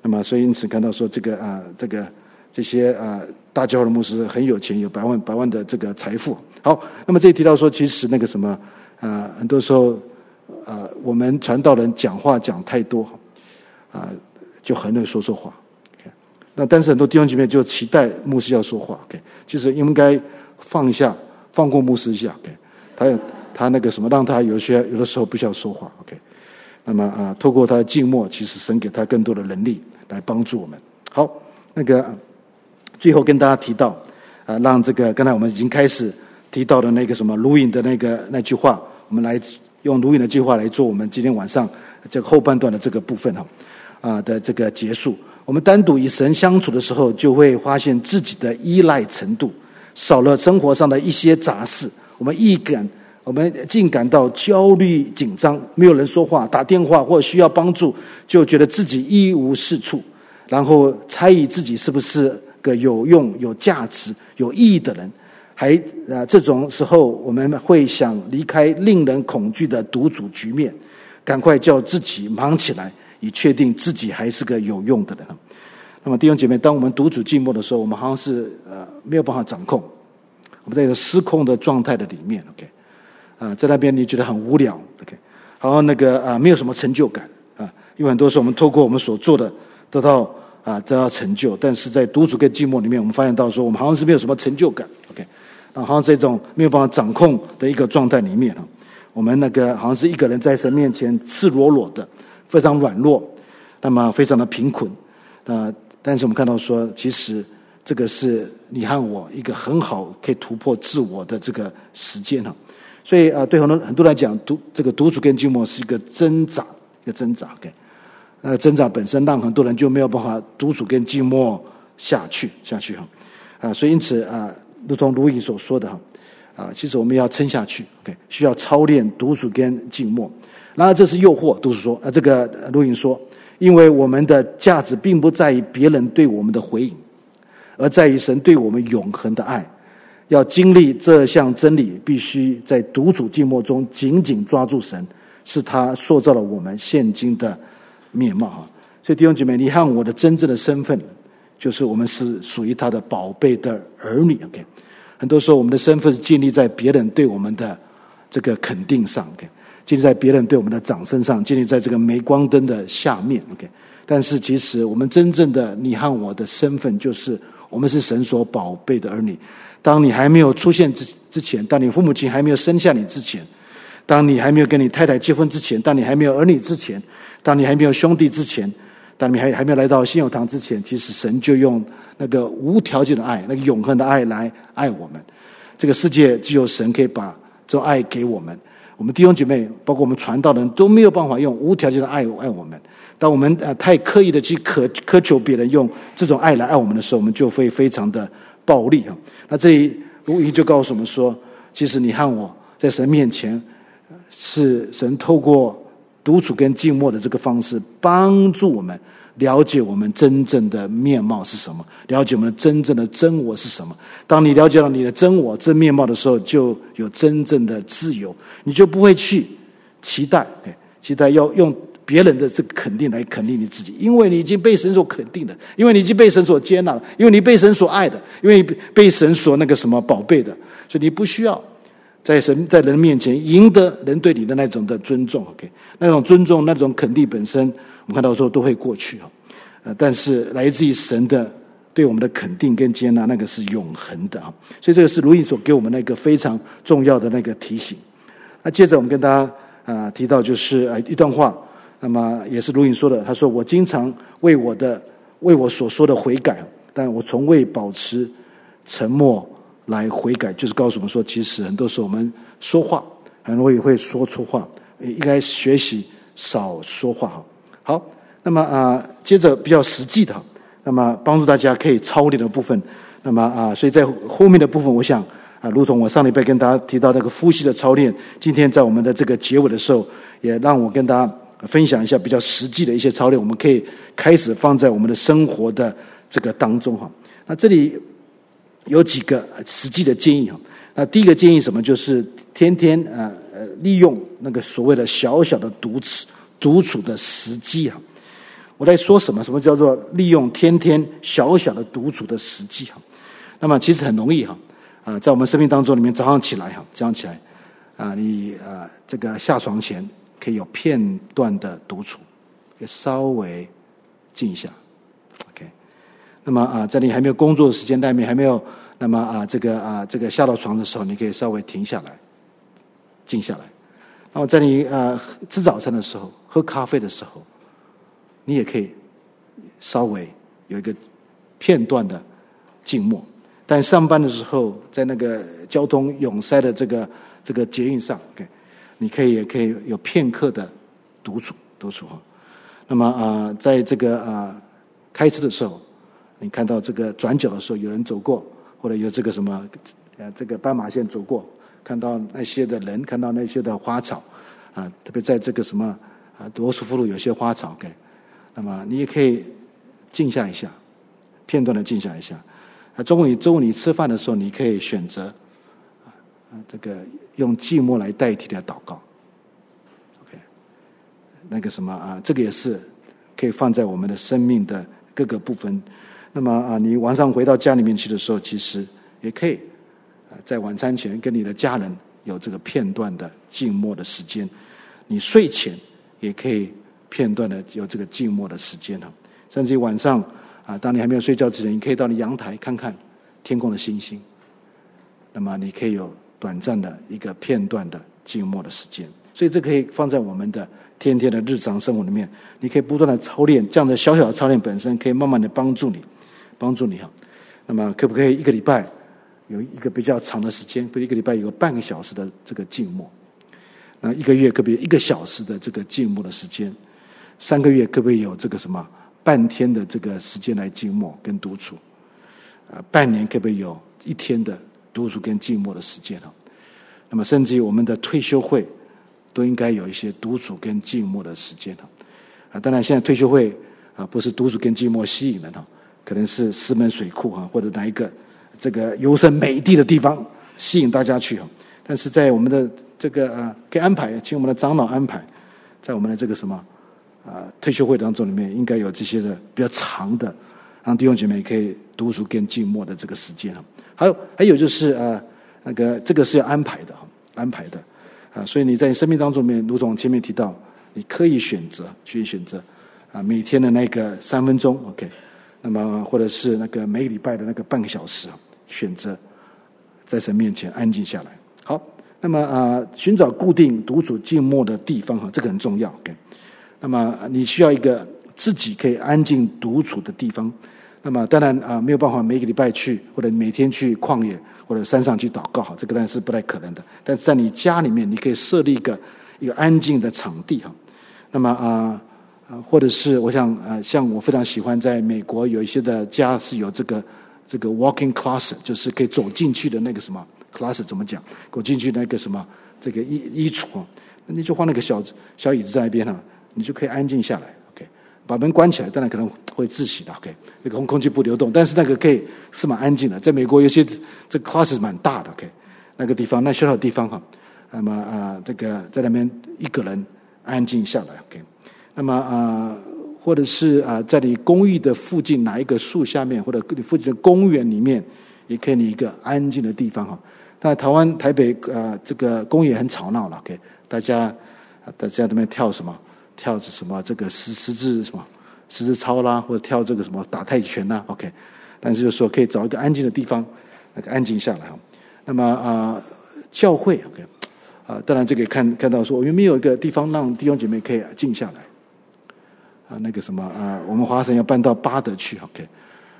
Speaker 2: 那么，所以因此看到说，这个啊，这个这些啊，大教会的牧师很有钱，有百万百万的这个财富。好，那么这里提到说，其实那个什么啊，很多时候啊，我们传道人讲话讲太多啊，就很容易说错话。那但是很多弟兄姐妹就期待牧师要说话。OK，其实应该放下，放过牧师一下。OK，他他那个什么，让他有些有的时候不需要说话。OK。那么啊，透过他的静默，其实神给他更多的能力来帮助我们。好，那个最后跟大家提到啊，让这个刚才我们已经开始提到的那个什么录影的那个那句话，我们来用录影的句话来做我们今天晚上这个后半段的这个部分哈啊的这个结束。我们单独与神相处的时候，就会发现自己的依赖程度少了，生活上的一些杂事，我们一感。我们竟感到焦虑紧张，没有人说话，打电话或需要帮助，就觉得自己一无是处，然后猜疑自己是不是个有用、有价值、有意义的人，还啊，这种时候我们会想离开令人恐惧的独处局面，赶快叫自己忙起来，以确定自己还是个有用的人。那么弟兄姐妹，当我们独处寂寞的时候，我们好像是呃没有办法掌控，我们在一个失控的状态的里面。OK，啊，在那边你觉得很无聊。OK，好像那个啊没有什么成就感啊，因为很多时候我们透过我们所做的得到啊得到成就，但是在独处跟寂寞里面，我们发现到说我们好像是没有什么成就感。OK。啊，好像这种没有办法掌控的一个状态里面啊，我们那个好像是一个人在神面前赤裸裸的，非常软弱，那么非常的贫困啊。但是我们看到说，其实这个是你和我一个很好可以突破自我的这个时间啊。所以啊，对很多很多来讲，独这个独处跟寂寞是一个挣扎，一个挣扎。OK，那挣扎本身让很多人就没有办法独处跟寂寞下去下去哈啊。所以因此啊。如同卢颖所说的哈，啊，其实我们要撑下去，OK，需要操练独处跟寂寞。然而这是诱惑，都是说啊，这个卢颖说，因为我们的价值并不在于别人对我们的回应，而在于神对我们永恒的爱。要经历这项真理，必须在独处寂寞中紧紧抓住神，是他塑造了我们现今的面貌哈。所以弟兄姐妹，你看我的真正的身份。就是我们是属于他的宝贝的儿女，OK。很多时候我们的身份是建立在别人对我们的这个肯定上，OK。建立在别人对我们的掌声上，建立在这个镁光灯的下面，OK。但是其实我们真正的你和我的身份，就是我们是神所宝贝的儿女。当你还没有出现之之前，当你父母亲还没有生下你之前，当你还没有跟你太太结婚之前，当你还没有儿女之前，当你还没有兄弟之前。当你还还没有来到信友堂之前，其实神就用那个无条件的爱，那个永恒的爱来爱我们。这个世界只有神可以把这种爱给我们。我们弟兄姐妹，包括我们传道人都没有办法用无条件的爱爱我们。当我们呃太刻意的去渴渴求别人用这种爱来爱我们的时候，我们就会非常的暴力啊。那这里卢云就告诉我们说，其实你和我在神面前，是神透过独处跟静默的这个方式，帮助我们。了解我们真正的面貌是什么？了解我们真正的真我是什么？当你了解到你的真我真面貌的时候，就有真正的自由，你就不会去期待，期待要用别人的这个肯定来肯定你自己，因为你已经被神所肯定的，因为你已经被神所接纳了，因为你被神所爱的，因为你被神所那个什么宝贝的，所以你不需要在神在人面前赢得人对你的那种的尊重。OK，那种尊重，那种肯定本身。我们看到说都会过去哈，呃，但是来自于神的对我们的肯定跟接纳，那个是永恒的啊。所以这个是卢印所给我们那个非常重要的那个提醒。那接着我们跟大家啊、提到就是一段话，那么也是卢影说的，他说：“我经常为我的为我所说的悔改，但我从未保持沉默来悔改。”就是告诉我们说，其实很多时候我们说话很容易会说错话，应该学习少说话哈。好，那么啊、接着比较实际的，那么帮助大家可以操练的部分，那么啊、所以在后面的部分，我想啊、如同我上礼拜跟大家提到那个呼吸的操练，今天在我们的这个结尾的时候，也让我跟大家分享一下比较实际的一些操练，我们可以开始放在我们的生活的这个当中哈。那这里有几个实际的建议哈。那第一个建议什么？就是天天呃呃利用那个所谓的小小的独处。独处的时机啊，我在说什么？什么叫做利用天天小小的独处的时机哈？那么其实很容易哈啊，在我们生命当中里面，早上起来哈，早上起来啊，你啊这个下床前可以有片段的独处，可以稍微静一下。那么啊，在你还没有工作的时间里面，还没有那么啊这个啊这个下到床的时候，你可以稍微停下来，静下来。然后在你呃吃早餐的时候。喝咖啡的时候，你也可以稍微有一个片段的静默。但上班的时候，在那个交通拥塞的这个这个捷运上，OK，你可以也可以有片刻的独处独处哈。那么啊、在这个啊、开车的时候，你看到这个转角的时候有人走过，或者有这个什么呃这个斑马线走过，看到那些的人，看到那些的花草啊、特别在这个什么。啊，罗斯福路有些花草，OK，那么你也可以静下一下，片段的静下一下。啊，中午你中午你吃饭的时候，你可以选择啊，这个用寂寞来代替的祷告。OK，那个什么啊，这个也是可以放在我们的生命的各个部分。那么啊，你晚上回到家里面去的时候，其实也可以啊，在晚餐前跟你的家人有这个片段的静默的时间。你睡前也可以片段的有这个静默的时间哈。甚至于晚上啊，当你还没有睡觉之前，你可以到你阳台看看天空的星星。那么你可以有短暂的一个片段的静默的时间。所以这可以放在我们的天天的日常生活里面，你可以不断的操练，这样的小小的操练本身可以慢慢的帮助你。帮助你哈，那么可不可以一个礼拜有一个比较长的时间？比如一个礼拜有个半个小时的这个静默，那一个月可不可以一个小时的这个静默的时间？三个月可不可以有这个什么半天的这个时间来静默跟独处？啊，半年可不可以有一天的独处跟静默的时间哈？那么甚至于我们的退休会都应该有一些独处跟静默的时间哈。啊，当然现在退休会啊不是独处跟静默吸引人哈。可能是石门水库哈，或者哪一个这个优胜美地的地方吸引大家去哈。但是在我们的这个呃，可以安排，请我们的长老安排，在我们的这个什么啊、退休会当中里面，应该有这些的比较长的，让弟兄姐妹可以读书跟静默的这个时间哈。还有还有就是呃那个这个是要安排的哈，安排的啊。所以你在你生命当中里面，如同前面提到，你可以选择去选择啊，每天的那个三分钟，OK。那么，或者是那个每个礼拜的那个半个小时，选择在神面前安静下来。好，那么啊，寻找固定独处静默的地方哈，这个很重要。OK，那么你需要一个自己可以安静独处的地方。那么当然啊，没有办法每个礼拜去，或者每天去旷野或者山上去祷告哈，这个当然是不太可能的。但是在你家里面，你可以设立一个一个安静的场地哈。那么啊。啊或者是我想，呃，像我非常喜欢在美国有一些的家是有这个这个 walking closet，就是可以走进去的那个什么 closet 怎么讲？走进去那个什么这个衣衣橱，那你就放那个小小椅子在那边哈，你就可以安静下来。OK，把门关起来，当然可能会窒息的。OK，那个空空气不流动，但是那个可以是蛮安静的。在美国有些这个 closet 蛮大的。OK，那个地方那小小地方哈，那么啊、这个在那边一个人安静下来。OK。那么啊、或者是啊、在你公寓的附近哪一个树下面，或者你附近的公园里面，也可以你一个安静的地方哈。那台湾台北啊、呃，这个公园很吵闹了，OK，大家大家在那边跳什么？跳着什么？这个十十字什么？十字操啦，或者跳这个什么打太极拳呐，OK。但是就说可以找一个安静的地方，那个安静下来哈。那么啊、教会 OK，啊，当然这个看看到说我们没有一个地方让弟兄姐妹可以静下来。啊，那个什么啊，我们华神要搬到巴德去，OK，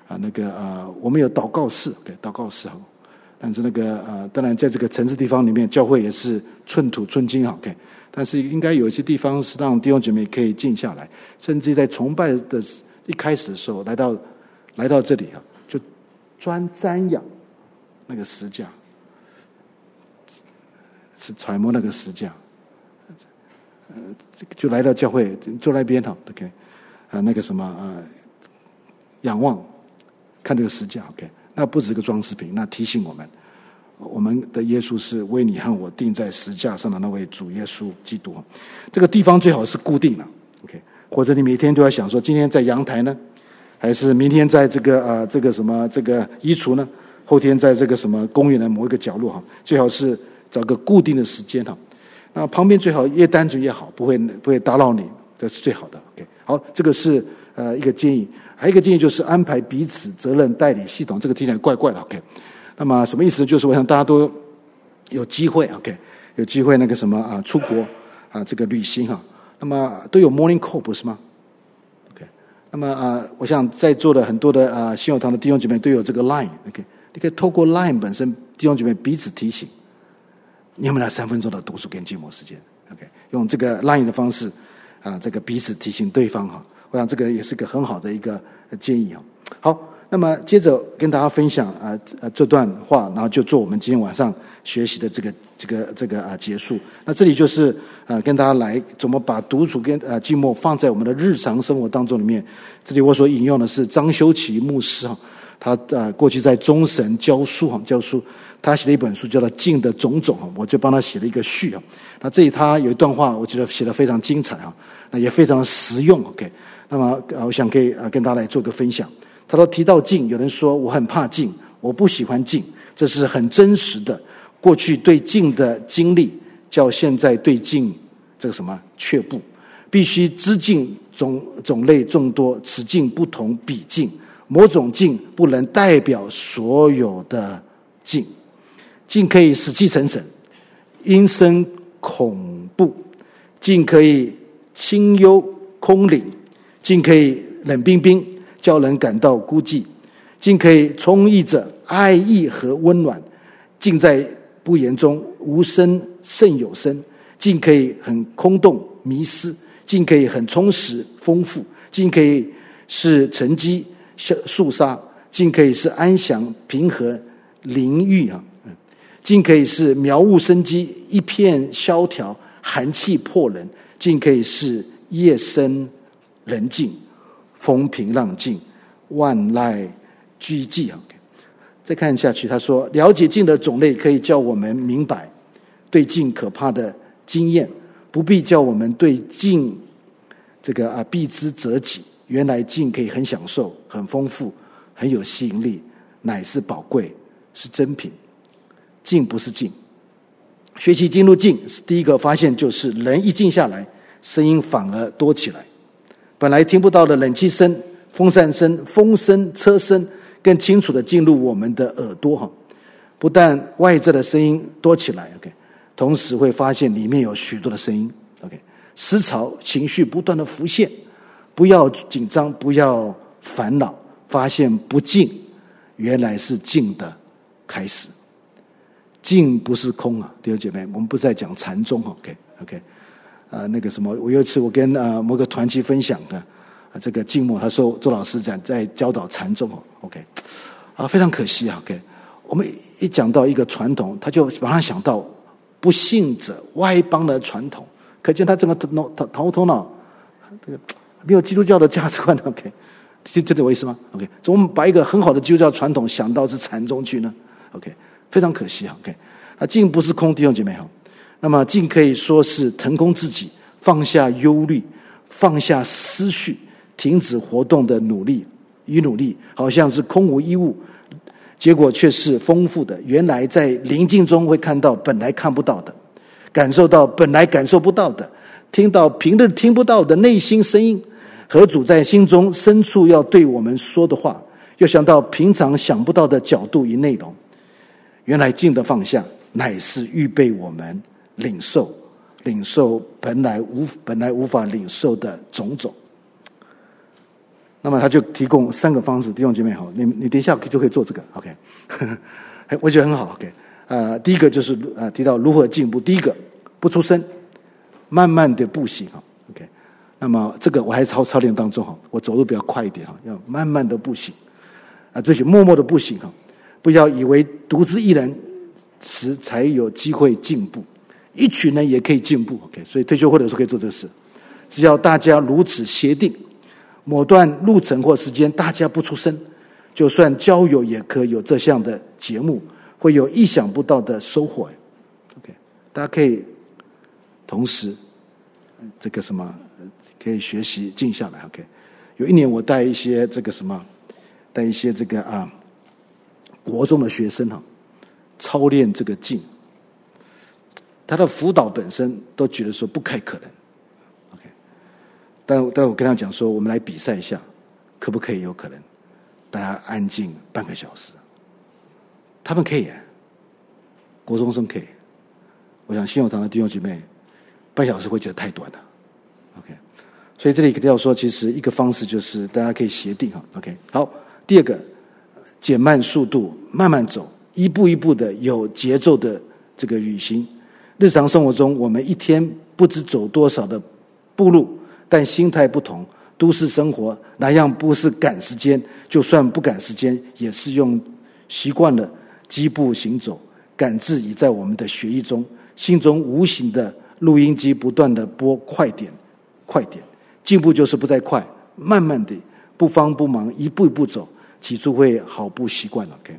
Speaker 2: 啊，那个啊，我们有祷告室，OK，祷告室哈。但是那个啊，当然在这个城市地方里面，教会也是寸土寸金，OK。但是应该有一些地方是让弟兄姐妹可以静下来，甚至在崇拜的一开始的时候，来到来到这里啊，就专瞻仰那个石架，是揣摩那个石架，呃，就来到教会坐那边哈，OK。啊，那个什么啊，仰望看这个石架，OK，那不止个装饰品，那提醒我们，我们的耶稣是为你和我钉在石架上的那位主耶稣基督。这个地方最好是固定的，OK，或者你每天都要想说，今天在阳台呢，还是明天在这个啊这个什么这个衣橱呢？后天在这个什么公园的某一个角落哈，最好是找个固定的时间哈。那旁边最好越单纯越好，不会不会打扰你，这是最好的，OK。好，这个是呃一个建议，还有一个建议就是安排彼此责任代理系统，这个听起来怪怪的，OK。那么什么意思？就是我想大家都有机会，OK，有机会那个什么啊，出国啊，这个旅行哈，那么都有 morning call 不是吗？OK。那么啊，我想在座的很多的啊信友堂的弟兄姐妹都有这个 line，OK，你可以透过 line 本身弟兄姐妹彼此提醒，你有没有那三分钟的读书跟静默时间？OK，用这个 line 的方式。啊，这个彼此提醒对方哈，我想这个也是个很好的一个建议啊。好，那么接着跟大家分享啊啊这段话，然后就做我们今天晚上学习的这个这个这个啊结束。那这里就是啊跟大家来怎么把独处跟啊寂寞放在我们的日常生活当中里面。这里我所引用的是张修齐牧师哈，他啊过去在中神教书哈教书，他写了一本书叫做《静的种种》哈，我就帮他写了一个序啊。那这里他有一段话，我觉得写得非常精彩啊，那也非常的实用。OK，那么啊，我想可以啊跟大家来做个分享。他说提到静，有人说我很怕静，我不喜欢静，这是很真实的。过去对静的经历，叫现在对静这个什么却步。必须知静种种类众多，此境不同彼境。某种境不能代表所有的境。静可以死气沉沉，阴森恐怖；静可以清幽空灵；静可以冷冰冰，叫人感到孤寂；静可以充溢着爱意和温暖。尽在不言中无声胜有声，静可以很空洞迷失。静可以很充实丰富，静可以是沉积肃杀，静可以是安详平和灵愈啊，静可以是苗木生机一片萧条寒气破人，静可以是夜深人静风平浪静万籁俱寂啊。再看下去，他说：了解静的种类，可以叫我们明白对静可怕的经验。不必叫我们对静，这个啊避之则吉。原来静可以很享受、很丰富、很有吸引力，乃是宝贵，是珍品。静不是静，学习进入静，第一个发现就是人一静下来，声音反而多起来。本来听不到的冷气声、风扇声、风声、车声，更清楚的进入我们的耳朵哈。不但外在的声音多起来，OK。同时会发现里面有许多的声音，OK，思潮情绪不断的浮现，不要紧张，不要烦恼，发现不静，原来是静的开始。静不是空啊，弟兄姐妹，我们不是在讲禅宗，OK OK，啊，那个什么，我有一次我跟啊某个团契分享的啊这个静默，他说周老师讲在教导禅宗，OK，啊非常可惜啊，OK，我们一讲到一个传统，他就马上想到。不信者歪邦的传统，可见他整个头头头头脑，这个没有基督教的价值观。OK，这这我意思吗？OK，怎么把一个很好的基督教传统想到是禅宗去呢？OK，非常可惜啊。OK，啊，静不是空，弟兄姐妹好。那么静可以说是腾空自己，放下忧虑，放下思绪，停止活动的努力与努力，好像是空无一物。结果却是丰富的。原来在宁静中会看到本来看不到的，感受到本来感受不到的，听到平日听不到的内心声音，和主在心中深处要对我们说的话，又想到平常想不到的角度与内容。原来静的放下，乃是预备我们领受，领受本来无本来无法领受的种种。那么他就提供三个方式，弟兄姐妹好，你你等一下就可以做这个，OK，我觉得很好，OK，呃，第一个就是呃提到如何进步，第一个不出声，慢慢的步行哈，OK，那么这个我还操操练当中哈，我走路比较快一点哈，要慢慢的步行，啊，追求默默的步行哈，不要以为独自一人时才有机会进步，一群人也可以进步，OK，所以退休会者说可以做这个事，只要大家如此协定。某段路程或时间，大家不出声，就算交友也可有这项的节目，会有意想不到的收获。OK，大家可以同时这个什么，可以学习静下来。OK，有一年我带一些这个什么，带一些这个啊国中的学生哈，操练这个劲，他的辅导本身都觉得说不太可能，OK，。但但我跟他讲说，我们来比赛一下，可不可以？有可能，大家安静半个小时，他们可以，国中生可以。我想信友堂的弟兄姐妹，半小时会觉得太短了。OK，所以这里一定要说，其实一个方式就是大家可以协定哈。OK，好，第二个，减慢速度，慢慢走，一步一步的有节奏的这个旅行。日常生活中，我们一天不知走多少的步路。但心态不同，都市生活哪样不是赶时间？就算不赶时间，也是用习惯了疾步行走。感知已在我们的血液中，心中无形的录音机不断的播快点，快点。进步就是不再快，慢慢的，不慌不忙，一步一步走。脊柱会好不习惯了。OK，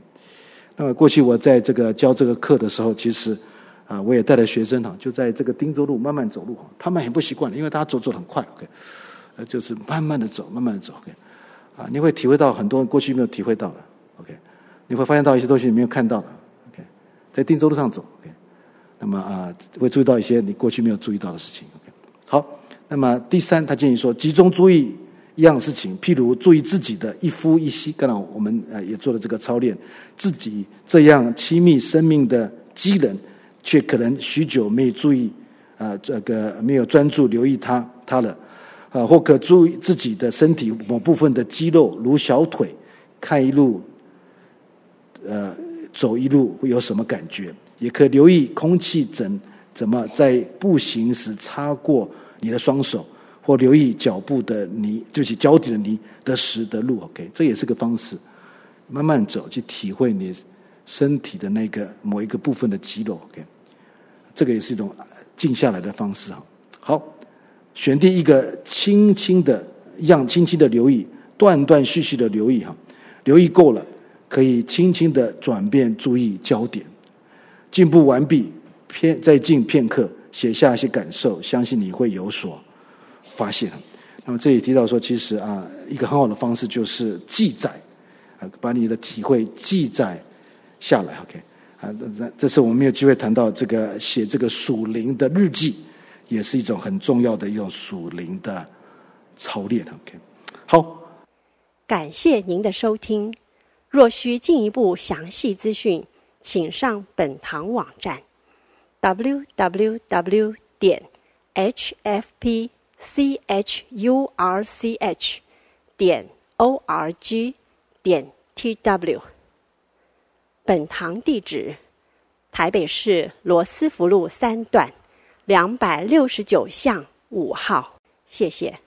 Speaker 2: 那么过去我在这个教这个课的时候，其实啊，我也带着学生哈，就在这个汀州路慢慢走路哈，他们很不习惯，因为大家走走很快。OK，呃，就是慢慢的走，慢慢的走。OK，啊，你会体会到很多过去没有体会到的。OK，你会发现到一些东西你没有看到的。OK，在汀州路上走。OK，那么啊，会注意到一些你过去没有注意到的事情。OK，好，那么第三，他建议说集中注意。一样事情，譬如注意自己的一呼一吸。刚好我们呃也做了这个操练，自己这样亲密生命的机能，却可能许久没有注意，啊，这个没有专注留意他他了，啊，或可注意自己的身体某部分的肌肉，如小腿，看一路，呃，走一路会有什么感觉？也可留意空气怎怎么在步行时擦过你的双手。或留意脚步的泥，就是脚底的泥的石的路，OK，这也是个方式。慢慢走，去体会你身体的那个某一个部分的肌肉，OK，这个也是一种静下来的方式啊。好，选定一个轻轻的，一样轻轻的留意，断断续续的留意哈。留意够了，可以轻轻的转变注意焦点。进步完毕，片再静片刻，写下一些感受，相信你会有所。发现，那么这里提到说，其实啊，一个很好的方式就是记载，啊，把你的体会记载下来。OK，啊，这这次我们没有机会谈到这个写这个属灵的日记，也是一种很重要的一种属灵的操练。OK，好，
Speaker 1: 感谢您的收听。若需进一步详细资讯，请上本堂网站：www 点 hfp。C h u r c h 点 o r g 点 t w。本堂地址：台北市罗斯福路三段两百六十九巷五号。谢谢。